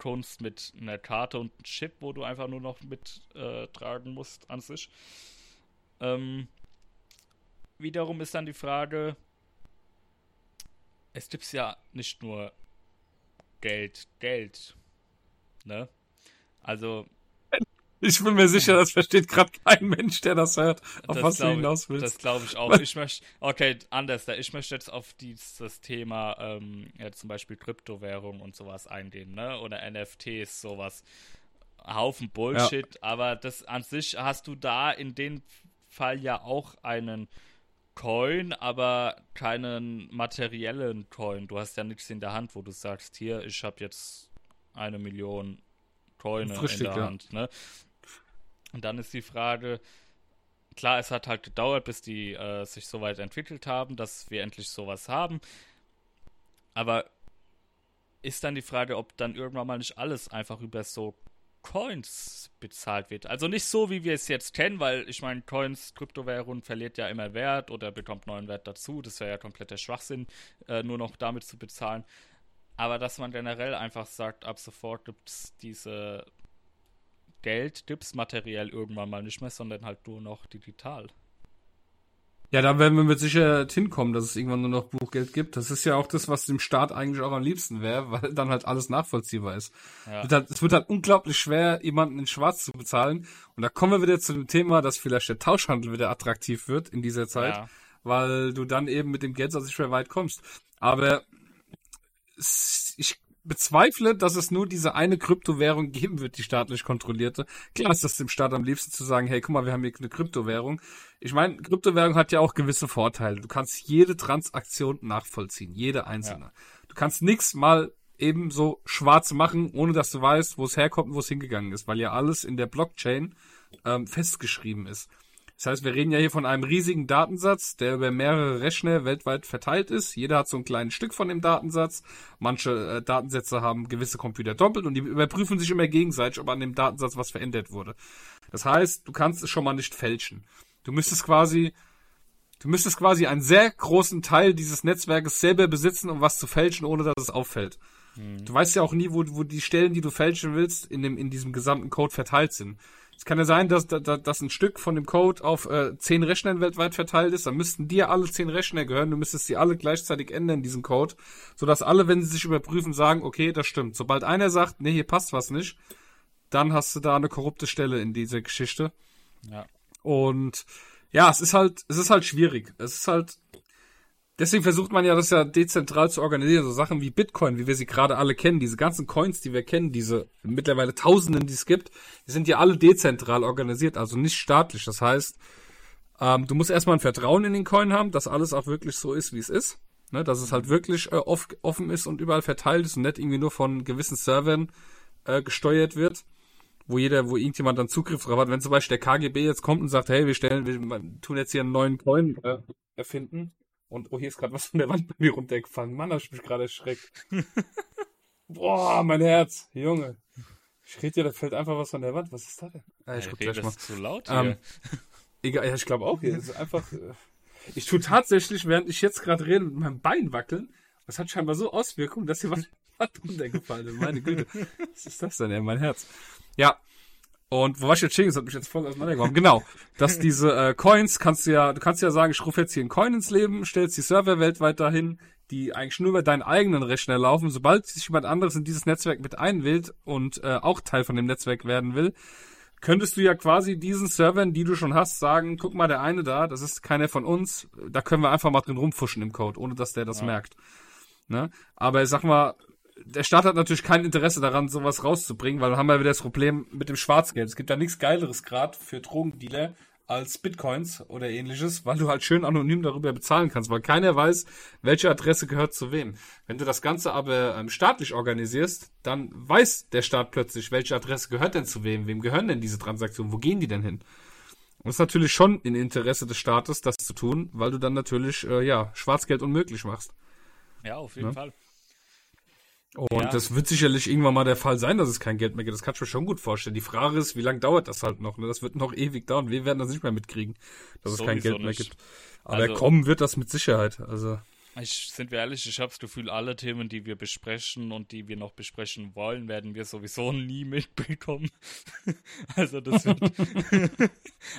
Hightech-Kunst mit einer Karte und einem Chip, wo du einfach nur noch mittragen äh, musst an sich. Ähm, wiederum ist dann die Frage, es gibt ja nicht nur Geld, Geld, ne? Also. Ich bin mir sicher, das versteht gerade kein Mensch, der das hört, auf das was du hinaus willst. Das glaube ich auch. Ich möchte, okay, anders. Ich möchte jetzt auf dieses Thema, ähm, ja, zum Beispiel Kryptowährung und sowas eingehen, ne? Oder NFTs, sowas. Haufen Bullshit, ja. aber das an sich hast du da in dem Fall ja auch einen Coin, aber keinen materiellen Coin. Du hast ja nichts in der Hand, wo du sagst, hier, ich habe jetzt eine Million Coine in der ja. Hand. Ne? Und dann ist die Frage, klar, es hat halt gedauert, bis die äh, sich so weit entwickelt haben, dass wir endlich sowas haben. Aber ist dann die Frage, ob dann irgendwann mal nicht alles einfach über so Coins bezahlt wird. Also nicht so, wie wir es jetzt kennen, weil ich meine, Coins, Kryptowährung verliert ja immer Wert oder bekommt neuen Wert dazu. Das wäre ja kompletter Schwachsinn, äh, nur noch damit zu bezahlen. Aber dass man generell einfach sagt, ab sofort gibt es diese Geld, gibt es materiell irgendwann mal nicht mehr, sondern halt nur noch digital. Ja, da werden wir mit Sicherheit hinkommen, dass es irgendwann nur noch Buchgeld gibt. Das ist ja auch das, was dem Staat eigentlich auch am liebsten wäre, weil dann halt alles nachvollziehbar ist. Ja. Es, wird halt, es wird halt unglaublich schwer, jemanden in Schwarz zu bezahlen. Und da kommen wir wieder zu dem Thema, dass vielleicht der Tauschhandel wieder attraktiv wird in dieser Zeit, ja. weil du dann eben mit dem Geld so schwer weit kommst. Aber ich bezweifle, dass es nur diese eine Kryptowährung geben wird, die staatlich kontrollierte. Klar ist das dem Staat am liebsten zu sagen, hey, guck mal, wir haben hier eine Kryptowährung. Ich meine, Kryptowährung hat ja auch gewisse Vorteile. Du kannst jede Transaktion nachvollziehen, jede einzelne. Ja. Du kannst nichts mal eben so schwarz machen, ohne dass du weißt, wo es herkommt und wo es hingegangen ist, weil ja alles in der Blockchain ähm, festgeschrieben ist. Das heißt, wir reden ja hier von einem riesigen Datensatz, der über mehrere Rechner weltweit verteilt ist. Jeder hat so ein kleines Stück von dem Datensatz. Manche äh, Datensätze haben gewisse Computer doppelt und die überprüfen sich immer gegenseitig, ob an dem Datensatz was verändert wurde. Das heißt, du kannst es schon mal nicht fälschen. Du müsstest quasi, du müsstest quasi einen sehr großen Teil dieses Netzwerkes selber besitzen, um was zu fälschen, ohne dass es auffällt. Hm. Du weißt ja auch nie, wo, wo die Stellen, die du fälschen willst, in dem, in diesem gesamten Code verteilt sind. Es kann ja sein, dass, dass, dass ein Stück von dem Code auf äh, zehn Rechnern weltweit verteilt ist. Dann müssten dir alle zehn Rechner gehören. Du müsstest sie alle gleichzeitig ändern, diesen Code. Sodass alle, wenn sie sich überprüfen, sagen, okay, das stimmt. Sobald einer sagt, nee, hier passt was nicht, dann hast du da eine korrupte Stelle in dieser Geschichte. Ja. Und ja, es ist halt, es ist halt schwierig. Es ist halt, Deswegen versucht man ja, das ja dezentral zu organisieren. So Sachen wie Bitcoin, wie wir sie gerade alle kennen, diese ganzen Coins, die wir kennen, diese mittlerweile Tausenden, die es gibt, die sind ja alle dezentral organisiert, also nicht staatlich. Das heißt, ähm, du musst erstmal ein Vertrauen in den Coin haben, dass alles auch wirklich so ist, wie es ist. Ne, dass es halt wirklich äh, off offen ist und überall verteilt ist und nicht irgendwie nur von gewissen Servern äh, gesteuert wird wo jeder, wo irgendjemand dann Zugriff drauf hat. Wenn zum Beispiel der KGB jetzt kommt und sagt, hey, wir stellen, wir tun jetzt hier einen neuen Coin äh, erfinden, und oh, hier ist gerade was von der Wand bei mir runtergefallen. Mann, hab ich mich gerade erschreckt. Boah, mein Herz, Junge. Ich rede dir, da fällt einfach was von der Wand. Was ist da denn? Ah, ich ja, gleich mal. zu laut hier. Ähm, egal, ja, ich glaube auch hier. ist einfach. Äh, ich tue tatsächlich, während ich jetzt gerade rede, mit meinem Bein wackeln. Das hat scheinbar so Auswirkungen, dass hier was runtergefallen ist. Meine Güte. Was ist das denn, ey, mein Herz? Ja. Und wo war ich jetzt stehen? Das hat mich jetzt voll auseinandergeworfen. Genau. Dass diese äh, Coins kannst du ja, du kannst ja sagen, ich rufe jetzt hier einen Coin ins Leben, stellst die Server weltweit dahin, die eigentlich nur über deinen eigenen Rechner laufen. Sobald sich jemand anderes in dieses Netzwerk mit einwählt und äh, auch Teil von dem Netzwerk werden will, könntest du ja quasi diesen Servern, die du schon hast, sagen, guck mal, der eine da, das ist keiner von uns, da können wir einfach mal drin rumfuschen im Code, ohne dass der das ja. merkt. Ne? Aber ich sag mal, der Staat hat natürlich kein Interesse daran, sowas rauszubringen, weil dann haben wir wieder das Problem mit dem Schwarzgeld. Es gibt da nichts Geileres gerade für Drogendealer als Bitcoins oder ähnliches, weil du halt schön anonym darüber bezahlen kannst, weil keiner weiß, welche Adresse gehört zu wem. Wenn du das Ganze aber ähm, staatlich organisierst, dann weiß der Staat plötzlich, welche Adresse gehört denn zu wem, wem gehören denn diese Transaktionen, wo gehen die denn hin? Und es ist natürlich schon in Interesse des Staates, das zu tun, weil du dann natürlich, äh, ja, Schwarzgeld unmöglich machst. Ja, auf jeden ja? Fall. Und ja. das wird sicherlich irgendwann mal der Fall sein, dass es kein Geld mehr gibt. Das kann ich mir schon gut vorstellen. Die Frage ist, wie lange dauert das halt noch? Ne? Das wird noch ewig dauern. Wir werden das nicht mehr mitkriegen, dass Sowieso es kein Geld nicht. mehr gibt. Aber also, kommen wird das mit Sicherheit. Also ich, sind wir ehrlich, ich habe das Gefühl, alle Themen, die wir besprechen und die wir noch besprechen wollen, werden wir sowieso nie mitbekommen. also das wird.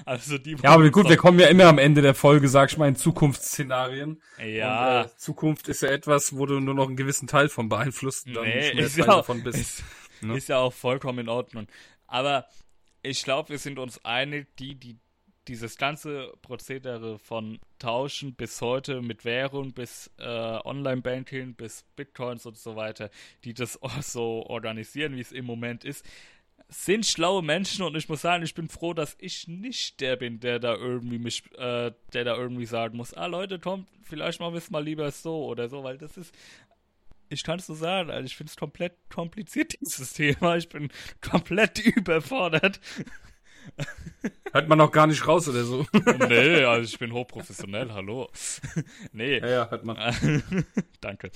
also die. Ja, aber gut, wir kommen ja immer am Ende der Folge, sag ich mal, in Zukunftsszenarien. Ja. Und, äh, Zukunft ist ja etwas, wo du nur noch einen gewissen Teil von beeinflusst und dann nee, nicht mehr Teil ja davon bist. Ist, ne? ist ja auch vollkommen in Ordnung. Aber ich glaube, wir sind uns einig, die, die dieses ganze Prozedere von Tauschen bis heute mit Währung, bis äh, Online-Banking, bis Bitcoins und so weiter, die das so organisieren, wie es im Moment ist, sind schlaue Menschen und ich muss sagen, ich bin froh, dass ich nicht der bin, der da irgendwie mich, äh, der da irgendwie sagen muss, ah Leute, kommt, vielleicht machen wir es mal lieber so oder so, weil das ist, ich kann es so sagen, also ich finde es komplett kompliziert, dieses Thema. Ich bin komplett überfordert. Hört man auch gar nicht raus oder so. nee, also ich bin hochprofessionell, hallo. nee. Ja, ja, hört man. Danke.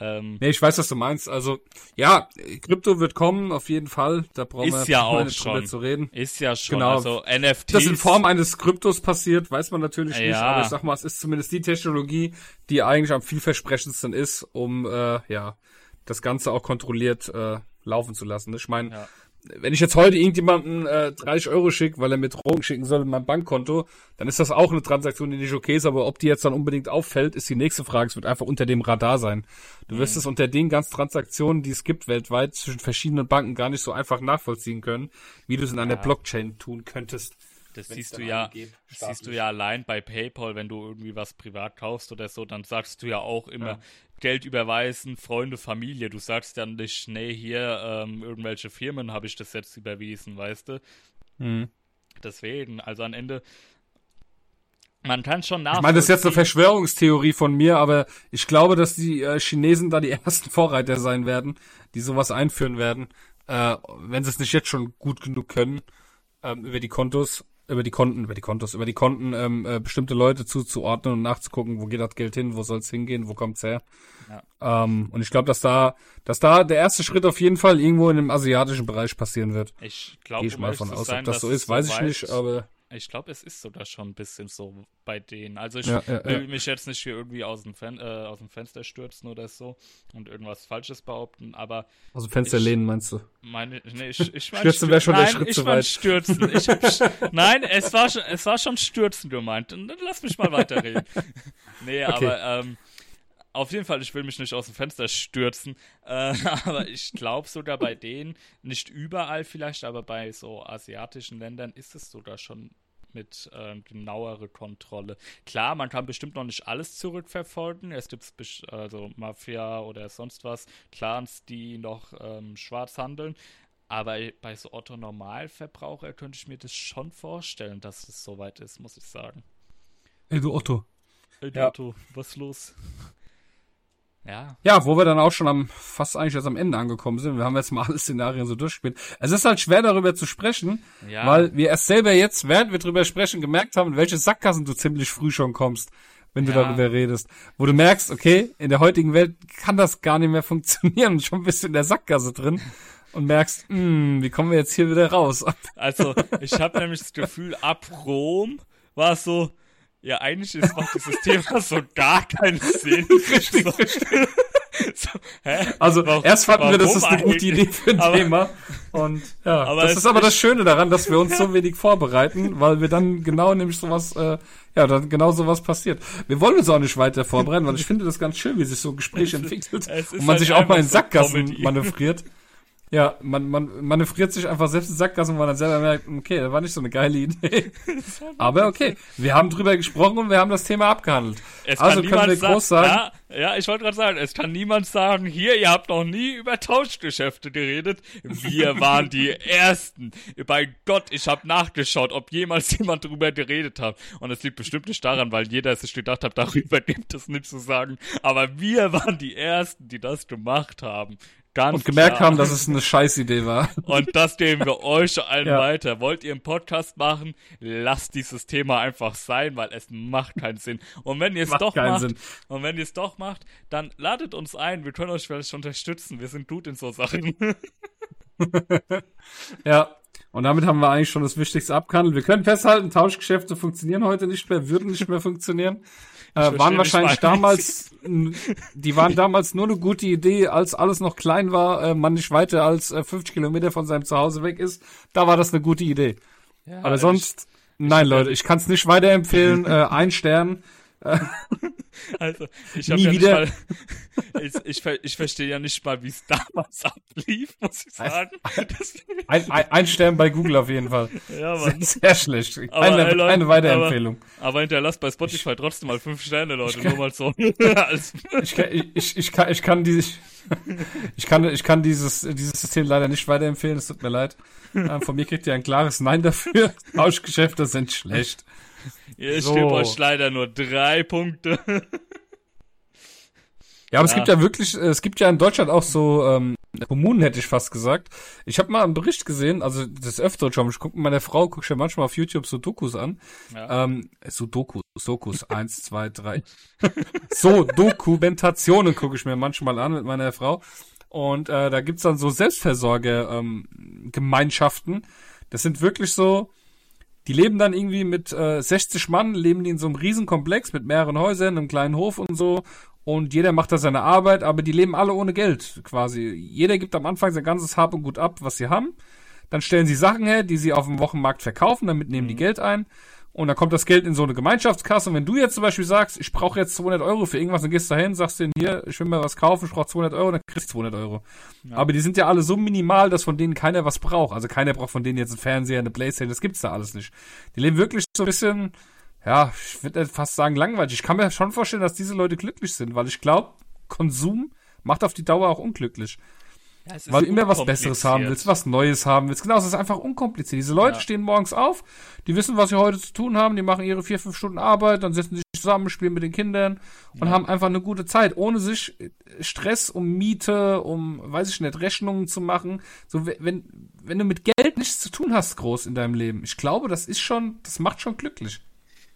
Ähm, nee, ich weiß, was du meinst. Also, ja, Krypto wird kommen, auf jeden Fall. Da brauchen wir ja auch drüber zu reden. Ist ja schon. Genau. Also NFTs. Das in Form eines Kryptos passiert, weiß man natürlich ja. nicht. Aber ich sag mal, es ist zumindest die Technologie, die eigentlich am vielversprechendsten ist, um, äh, ja, das Ganze auch kontrolliert äh, laufen zu lassen. Ich meine, ja wenn ich jetzt heute irgendjemanden äh, 30 Euro schicke, weil er mir Drogen schicken soll in mein Bankkonto, dann ist das auch eine Transaktion, die nicht okay ist, aber ob die jetzt dann unbedingt auffällt, ist die nächste Frage. Es wird einfach unter dem Radar sein. Du wirst mhm. es unter den ganzen Transaktionen, die es gibt weltweit zwischen verschiedenen Banken gar nicht so einfach nachvollziehen können, wie du es in einer ja. Blockchain tun könntest. Das siehst du ja, siehst du ja allein bei PayPal, wenn du irgendwie was privat kaufst oder so, dann sagst du ja auch immer ja. Geld überweisen, Freunde, Familie. Du sagst ja nicht, nee, hier ähm, irgendwelche Firmen habe ich das jetzt überwiesen, weißt du? Mhm. Deswegen, also am Ende man kann schon nachvollziehen. Ich meine, das ist jetzt eine Verschwörungstheorie von mir, aber ich glaube, dass die äh, Chinesen da die ersten Vorreiter sein werden, die sowas einführen werden, äh, wenn sie es nicht jetzt schon gut genug können, ähm, über die Kontos über die Konten, über die Kontos, über die Konten ähm, äh, bestimmte Leute zuzuordnen und nachzugucken, wo geht das Geld hin, wo soll es hingehen, wo kommt's her. Ja. Ähm, und ich glaube, dass da, dass da der erste Schritt auf jeden Fall irgendwo in dem asiatischen Bereich passieren wird. Ich glaube, ich mal von aus, sein, ob das so ist, weiß so ich nicht, aber ich glaube, es ist sogar schon ein bisschen so bei denen. Also ich ja, ja, will ja. mich jetzt nicht hier irgendwie aus dem, Fen äh, aus dem Fenster stürzen oder so und irgendwas Falsches behaupten, aber aus dem Fenster ich, lehnen meinst du? Meine, nee, ich, ich mein stürzen wäre schon nein, der Schritt zu weit. Stürzen. Ich hab, nein, es war schon, es war schon stürzen gemeint. Lass mich mal weiterreden. nee, okay. aber ähm, auf jeden Fall, ich will mich nicht aus dem Fenster stürzen, äh, aber ich glaube sogar bei denen, nicht überall vielleicht, aber bei so asiatischen Ländern ist es sogar schon mit äh, genauere Kontrolle. Klar, man kann bestimmt noch nicht alles zurückverfolgen. Es gibt also Mafia oder sonst was, Clans, die noch ähm, schwarz handeln. Aber bei so Otto Normalverbraucher könnte ich mir das schon vorstellen, dass es soweit ist, muss ich sagen. Ey, du Otto. Ey, du ja. Otto, was ist los? Ja. Ja, wo wir dann auch schon am, fast eigentlich jetzt am Ende angekommen sind. Wir haben jetzt mal alle Szenarien so durchgespielt. Es ist halt schwer darüber zu sprechen, ja. weil wir erst selber jetzt, während wir drüber sprechen, gemerkt haben, in welche Sackgassen du ziemlich früh schon kommst, wenn du ja. darüber redest. Wo du merkst, okay, in der heutigen Welt kann das gar nicht mehr funktionieren. Schon bist du in der Sackgasse drin und merkst, hm, wie kommen wir jetzt hier wieder raus? Also, ich habe nämlich das Gefühl, ab Rom war es so, ja, eigentlich ist, macht dieses Thema so gar keinen Sinn. Richtig, richtig. so, also warum, erst fanden wir, das ist eine gute Idee für ein aber, Thema. Und ja, aber das ist aber das Schöne daran, dass wir uns so wenig vorbereiten, weil wir dann genau nämlich sowas, äh, ja, dann genau sowas passiert. Wir wollen uns auch nicht weiter vorbereiten, weil ich finde das ganz schön, wie sich so ein Gespräch entwickelt und man halt sich auch mal in Sackgassen manövriert. Ja, man, man manövriert sich einfach selbst in Sackgassen, wo man dann selber merkt, okay, das war nicht so eine geile Idee. Aber okay, wir haben drüber gesprochen und wir haben das Thema abgehandelt. Es also können wir groß sagen. Ja, ja ich wollte gerade sagen, es kann niemand sagen, hier, ihr habt noch nie über Tauschgeschäfte geredet. Wir waren die Ersten. Bei Gott, ich habe nachgeschaut, ob jemals jemand drüber geredet hat. Und es liegt bestimmt nicht daran, weil jeder sich gedacht hat, darüber gibt es nicht zu sagen. Aber wir waren die Ersten, die das gemacht haben. Ganz und gemerkt klar. haben, dass es eine Scheißidee war. Und das geben wir euch allen ja. weiter. Wollt ihr einen Podcast machen? Lasst dieses Thema einfach sein, weil es macht keinen Sinn. Und wenn ihr es doch macht, Sinn. und wenn ihr es doch macht, dann ladet uns ein. Wir können euch vielleicht unterstützen. Wir sind gut in so Sachen. ja. Und damit haben wir eigentlich schon das Wichtigste abgehandelt. Wir können festhalten, Tauschgeschäfte funktionieren heute nicht mehr, würden nicht mehr funktionieren äh, waren wahrscheinlich damals, die waren damals nur eine gute Idee, als alles noch klein war, äh, man nicht weiter als äh, 50 Kilometer von seinem Zuhause weg ist. Da war das eine gute Idee. Ja, Aber sonst, ich, nein, Leute, ich kann es nicht weiterempfehlen. äh, ein Stern. Also, ich habe ja wieder. Nicht mal, ich, ich, ich verstehe ja nicht mal, wie es damals ablief, muss ich sagen. Ein, ein, ein, Stern bei Google auf jeden Fall. Ja, Mann. Sehr, sehr schlecht. Keine, aber, ey, Leute, keine Weiterempfehlung. Aber, aber hinterlasst bei Spotify trotzdem mal fünf Sterne, Leute, kann, nur mal so. ich, kann, ich, ich, kann, ich kann die, ich kann, ich kann dieses, dieses System leider nicht weiterempfehlen, es tut mir leid. Ähm, von mir kriegt ihr ein klares Nein dafür. Tauschgeschäfte sind schlecht. Ihr so. stimmt euch leider nur drei Punkte. Ja, aber ja. es gibt ja wirklich, es gibt ja in Deutschland auch so ähm, Kommunen, hätte ich fast gesagt. Ich habe mal einen Bericht gesehen, also das öfter schon, ich gucke mit meiner Frau, gucke ich ja manchmal auf YouTube so Dokus an. Ja. Ähm, so Dokus, Dokus, eins, zwei, drei. so Dokumentationen gucke ich mir manchmal an mit meiner Frau. Und äh, da gibt's dann so Selbstversorge-Gemeinschaften. Ähm, das sind wirklich so, die leben dann irgendwie mit äh, 60 Mann, leben die in so einem Riesenkomplex mit mehreren Häusern, einem kleinen Hof und so. Und jeder macht da seine Arbeit, aber die leben alle ohne Geld quasi. Jeder gibt am Anfang sein ganzes Hab und Gut ab, was sie haben. Dann stellen sie Sachen her, die sie auf dem Wochenmarkt verkaufen, damit nehmen die mhm. Geld ein. Und dann kommt das Geld in so eine Gemeinschaftskasse. Und wenn du jetzt zum Beispiel sagst, ich brauche jetzt 200 Euro für irgendwas, dann gehst du dahin, sagst denen hier, ich will mir was kaufen, ich brauche 200 Euro, dann kriegst du 200 Euro. Ja. Aber die sind ja alle so minimal, dass von denen keiner was braucht. Also keiner braucht von denen jetzt einen Fernseher, eine Playstation, das gibt's da alles nicht. Die leben wirklich so ein bisschen, ja, ich würde fast sagen langweilig. Ich kann mir schon vorstellen, dass diese Leute glücklich sind, weil ich glaube, Konsum macht auf die Dauer auch unglücklich. Ja, weil du immer was Besseres haben willst, was Neues haben willst. Genau, es ist einfach unkompliziert. Diese Leute ja. stehen morgens auf, die wissen, was sie heute zu tun haben, die machen ihre vier, fünf Stunden Arbeit, dann setzen sie sich zusammen, spielen mit den Kindern und ja. haben einfach eine gute Zeit, ohne sich Stress um Miete, um, weiß ich nicht, Rechnungen zu machen. So, wenn, wenn du mit Geld nichts zu tun hast, groß in deinem Leben, ich glaube, das ist schon, das macht schon glücklich.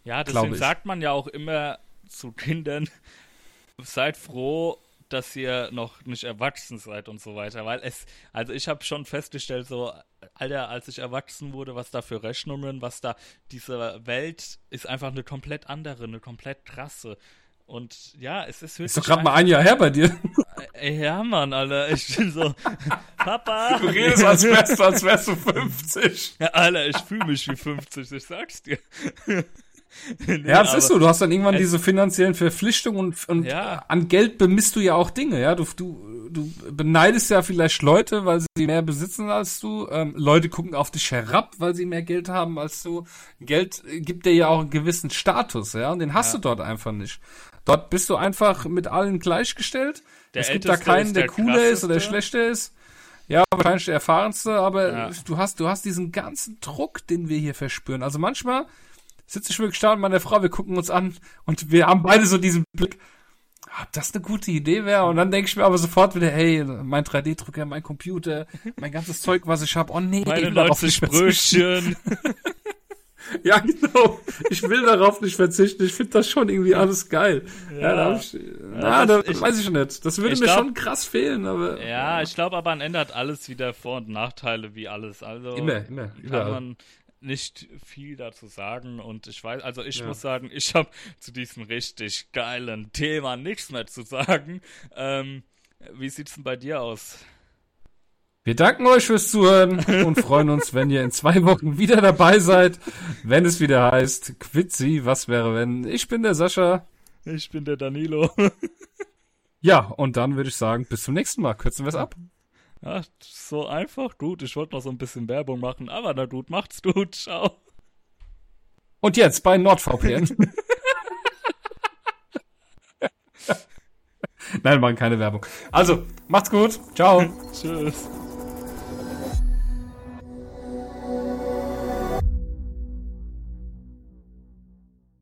Ja, deswegen sagt man ja auch immer zu Kindern, seid froh, dass ihr noch nicht erwachsen seid und so weiter, weil es, also ich habe schon festgestellt, so, Alter, als ich erwachsen wurde, was da für Rechnungen, was da, diese Welt ist einfach eine komplett andere, eine komplett krasse. Und ja, es ist wirklich. Ist doch gerade mal ein Jahr her bei dir. Ey, ja, Mann, Alter. Ich bin so, Papa. Du redest, als wärst als wärst du 50. Ja, Alter, ich fühle mich wie 50, ich sag's dir. nee, ja, das ist so. Du hast dann irgendwann diese finanziellen Verpflichtungen und, und ja. an Geld bemisst du ja auch Dinge. Ja, du, du, du beneidest ja vielleicht Leute, weil sie mehr besitzen als du. Ähm, Leute gucken auf dich herab, weil sie mehr Geld haben als du. Geld gibt dir ja auch einen gewissen Status, ja, und den hast ja. du dort einfach nicht. Dort bist du einfach mit allen gleichgestellt. Der es gibt da keinen, der, der cooler ist oder schlechter ist. Ja, wahrscheinlich der erfahrenste, aber ja. du hast, du hast diesen ganzen Druck, den wir hier verspüren. Also manchmal sitze ich wirklich da und meine Frau, wir gucken uns an und wir haben beide so diesen Blick, ob das eine gute Idee wäre. Und dann denke ich mir aber sofort wieder, hey, mein 3D-Drucker, mein Computer, mein ganzes Zeug, was ich habe, oh nee, meine 90 Brötchen. ja, genau. Ich will darauf nicht verzichten. Ich finde das schon irgendwie alles geil. Ja, ja da ich, na, da ich, weiß ich nicht. Das würde mir glaub, schon krass fehlen, aber. Ja, ja. ich glaube aber am Ende hat alles wieder Vor- und Nachteile wie alles. Also immer, immer, kann überall. man nicht viel dazu sagen und ich weiß, also ich ja. muss sagen, ich habe zu diesem richtig geilen Thema nichts mehr zu sagen. Ähm, Wie sieht's denn bei dir aus? Wir danken euch fürs Zuhören und freuen uns, wenn ihr in zwei Wochen wieder dabei seid, wenn es wieder heißt Quitzi, was wäre wenn? Ich bin der Sascha. Ich bin der Danilo. Ja, und dann würde ich sagen, bis zum nächsten Mal. Kürzen wir es ab. Ja, so einfach. Gut, ich wollte noch so ein bisschen Werbung machen, aber na gut, macht's gut. Ciao. Und jetzt bei NordVPN. Nein, wir machen keine Werbung. Also, macht's gut. Ciao. Tschüss.